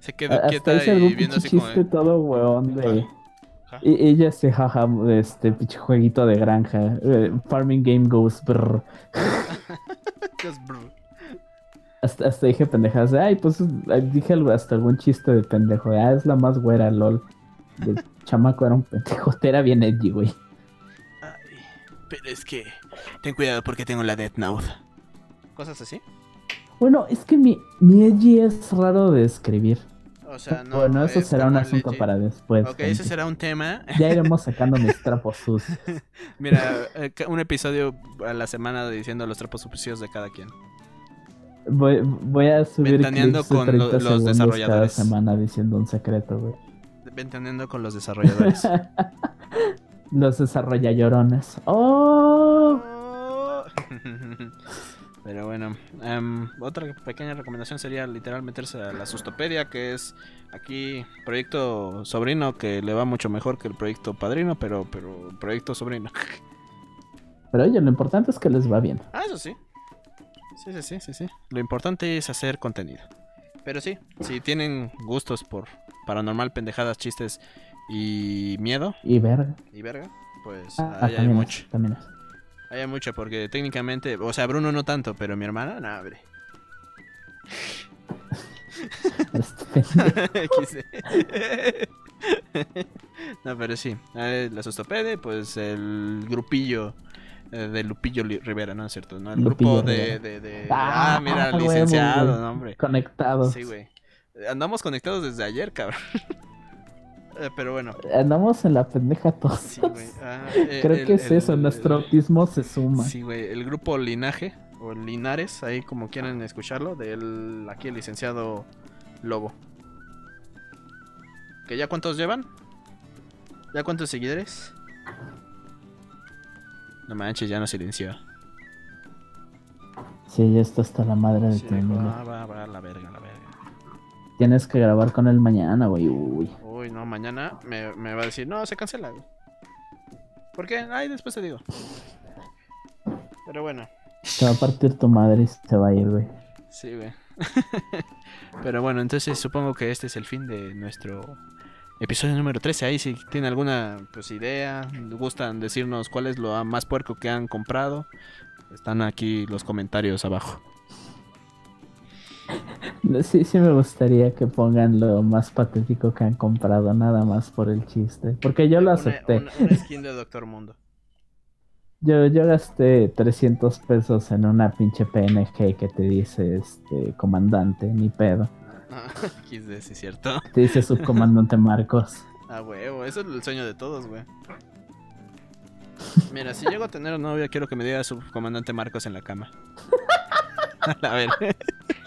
Se quedó Hasta quieta hice y algún viendo así como. chiste todo weón de... Y ella se jaja, este pinche jueguito de granja. eh, farming game goes brr. Hasta, hasta dije pendejadas. de, Ay, pues dije hasta algún chiste de pendejo. de, Ah, es la más güera, lol. El chamaco era un pendejo. Era bien edgy, güey. Pero es que. Ten cuidado porque tengo la Death Note. Cosas así. Bueno, es que mi, mi edgy es raro de escribir. O sea, no. bueno, eso es será un asunto legit. para después. Ok, gente. ese será un tema. Ya iremos sacando mis trapos sucios. Mira, eh, un episodio a la semana diciendo los trapos sucios de cada quien. Voy, voy a subir Ventaneando clips de con 30 lo- los segundos desarrolladores. cada semana diciendo un secreto, güey. Entendiendo con los desarrolladores. Los desarrollallorones. ¡Oh! Pero bueno, em, otra pequeña recomendación sería literal meterse a la Sustopedia, que es aquí proyecto sobrino que le va mucho mejor que el proyecto padrino, pero, pero proyecto sobrino. Pero oye, lo importante es que les va bien. Ah, eso sí. Sí, sí, sí, sí, sí. Lo importante es hacer contenido. Pero sí, si tienen gustos por paranormal, pendejadas, chistes y miedo Y verga. y verga, pues Ah, ahí hay también mucho. es, también es. Ahí hay mucho, porque técnicamente, o sea, Bruno no tanto, pero mi hermana, no, hombre. Este no, pero sí, la Sostopede, pues el grupillo eh, de Lupillo Rivera, ¿no es cierto? ¿no? El Lupillo grupo de, de, de- Ah, Ah, mira, huevo, licenciado, güey. no, hombre. Conectados. Sí, güey. Andamos conectados desde ayer, cabrón. Eh, pero bueno, Andamos en la pendeja todos. sí. Ah, eh, Creo el- que es el- eso, nuestro autismo se suma. Sí, güey. El grupo Linaje, o Linares, ahí como quieran escucharlo, del aquí el licenciado Lobo. ¿Que ya cuántos llevan? ¿Ya cuántos seguidores? No manches, ya no silenció. Sí, ya está hasta la madre de Sí, dijo, Emilio. ah, va, va, la verga, la verga. Tienes que grabar con él mañana, güey. Uy. No, mañana me, me va a decir, no, se cancela, güey. ¿Por qué? Ay, después te digo. Pero bueno, Te va a partir tu madre se va a ir, güey. sí, güey. Pero bueno, entonces supongo que este es el fin de nuestro episodio número 13. Ahí si tienen alguna pues idea, gustan decirnos cuál es lo más puerco que han comprado, están aquí los comentarios abajo. Sí, sí me gustaría que pongan lo más patético que han comprado, nada más por el chiste. Porque yo lo acepté. Una, una skin de Doctor Mundo. Yo, yo gasté 300 pesos en una pinche PNG que te dice, este, comandante, ni pedo. Ah, sí, cierto. Te dice subcomandante Marcos. Ah, huevo, eso es el sueño de todos, güey. Mira, si llego a tener novia, quiero que me diga su comandante Marcos en la cama. a ver.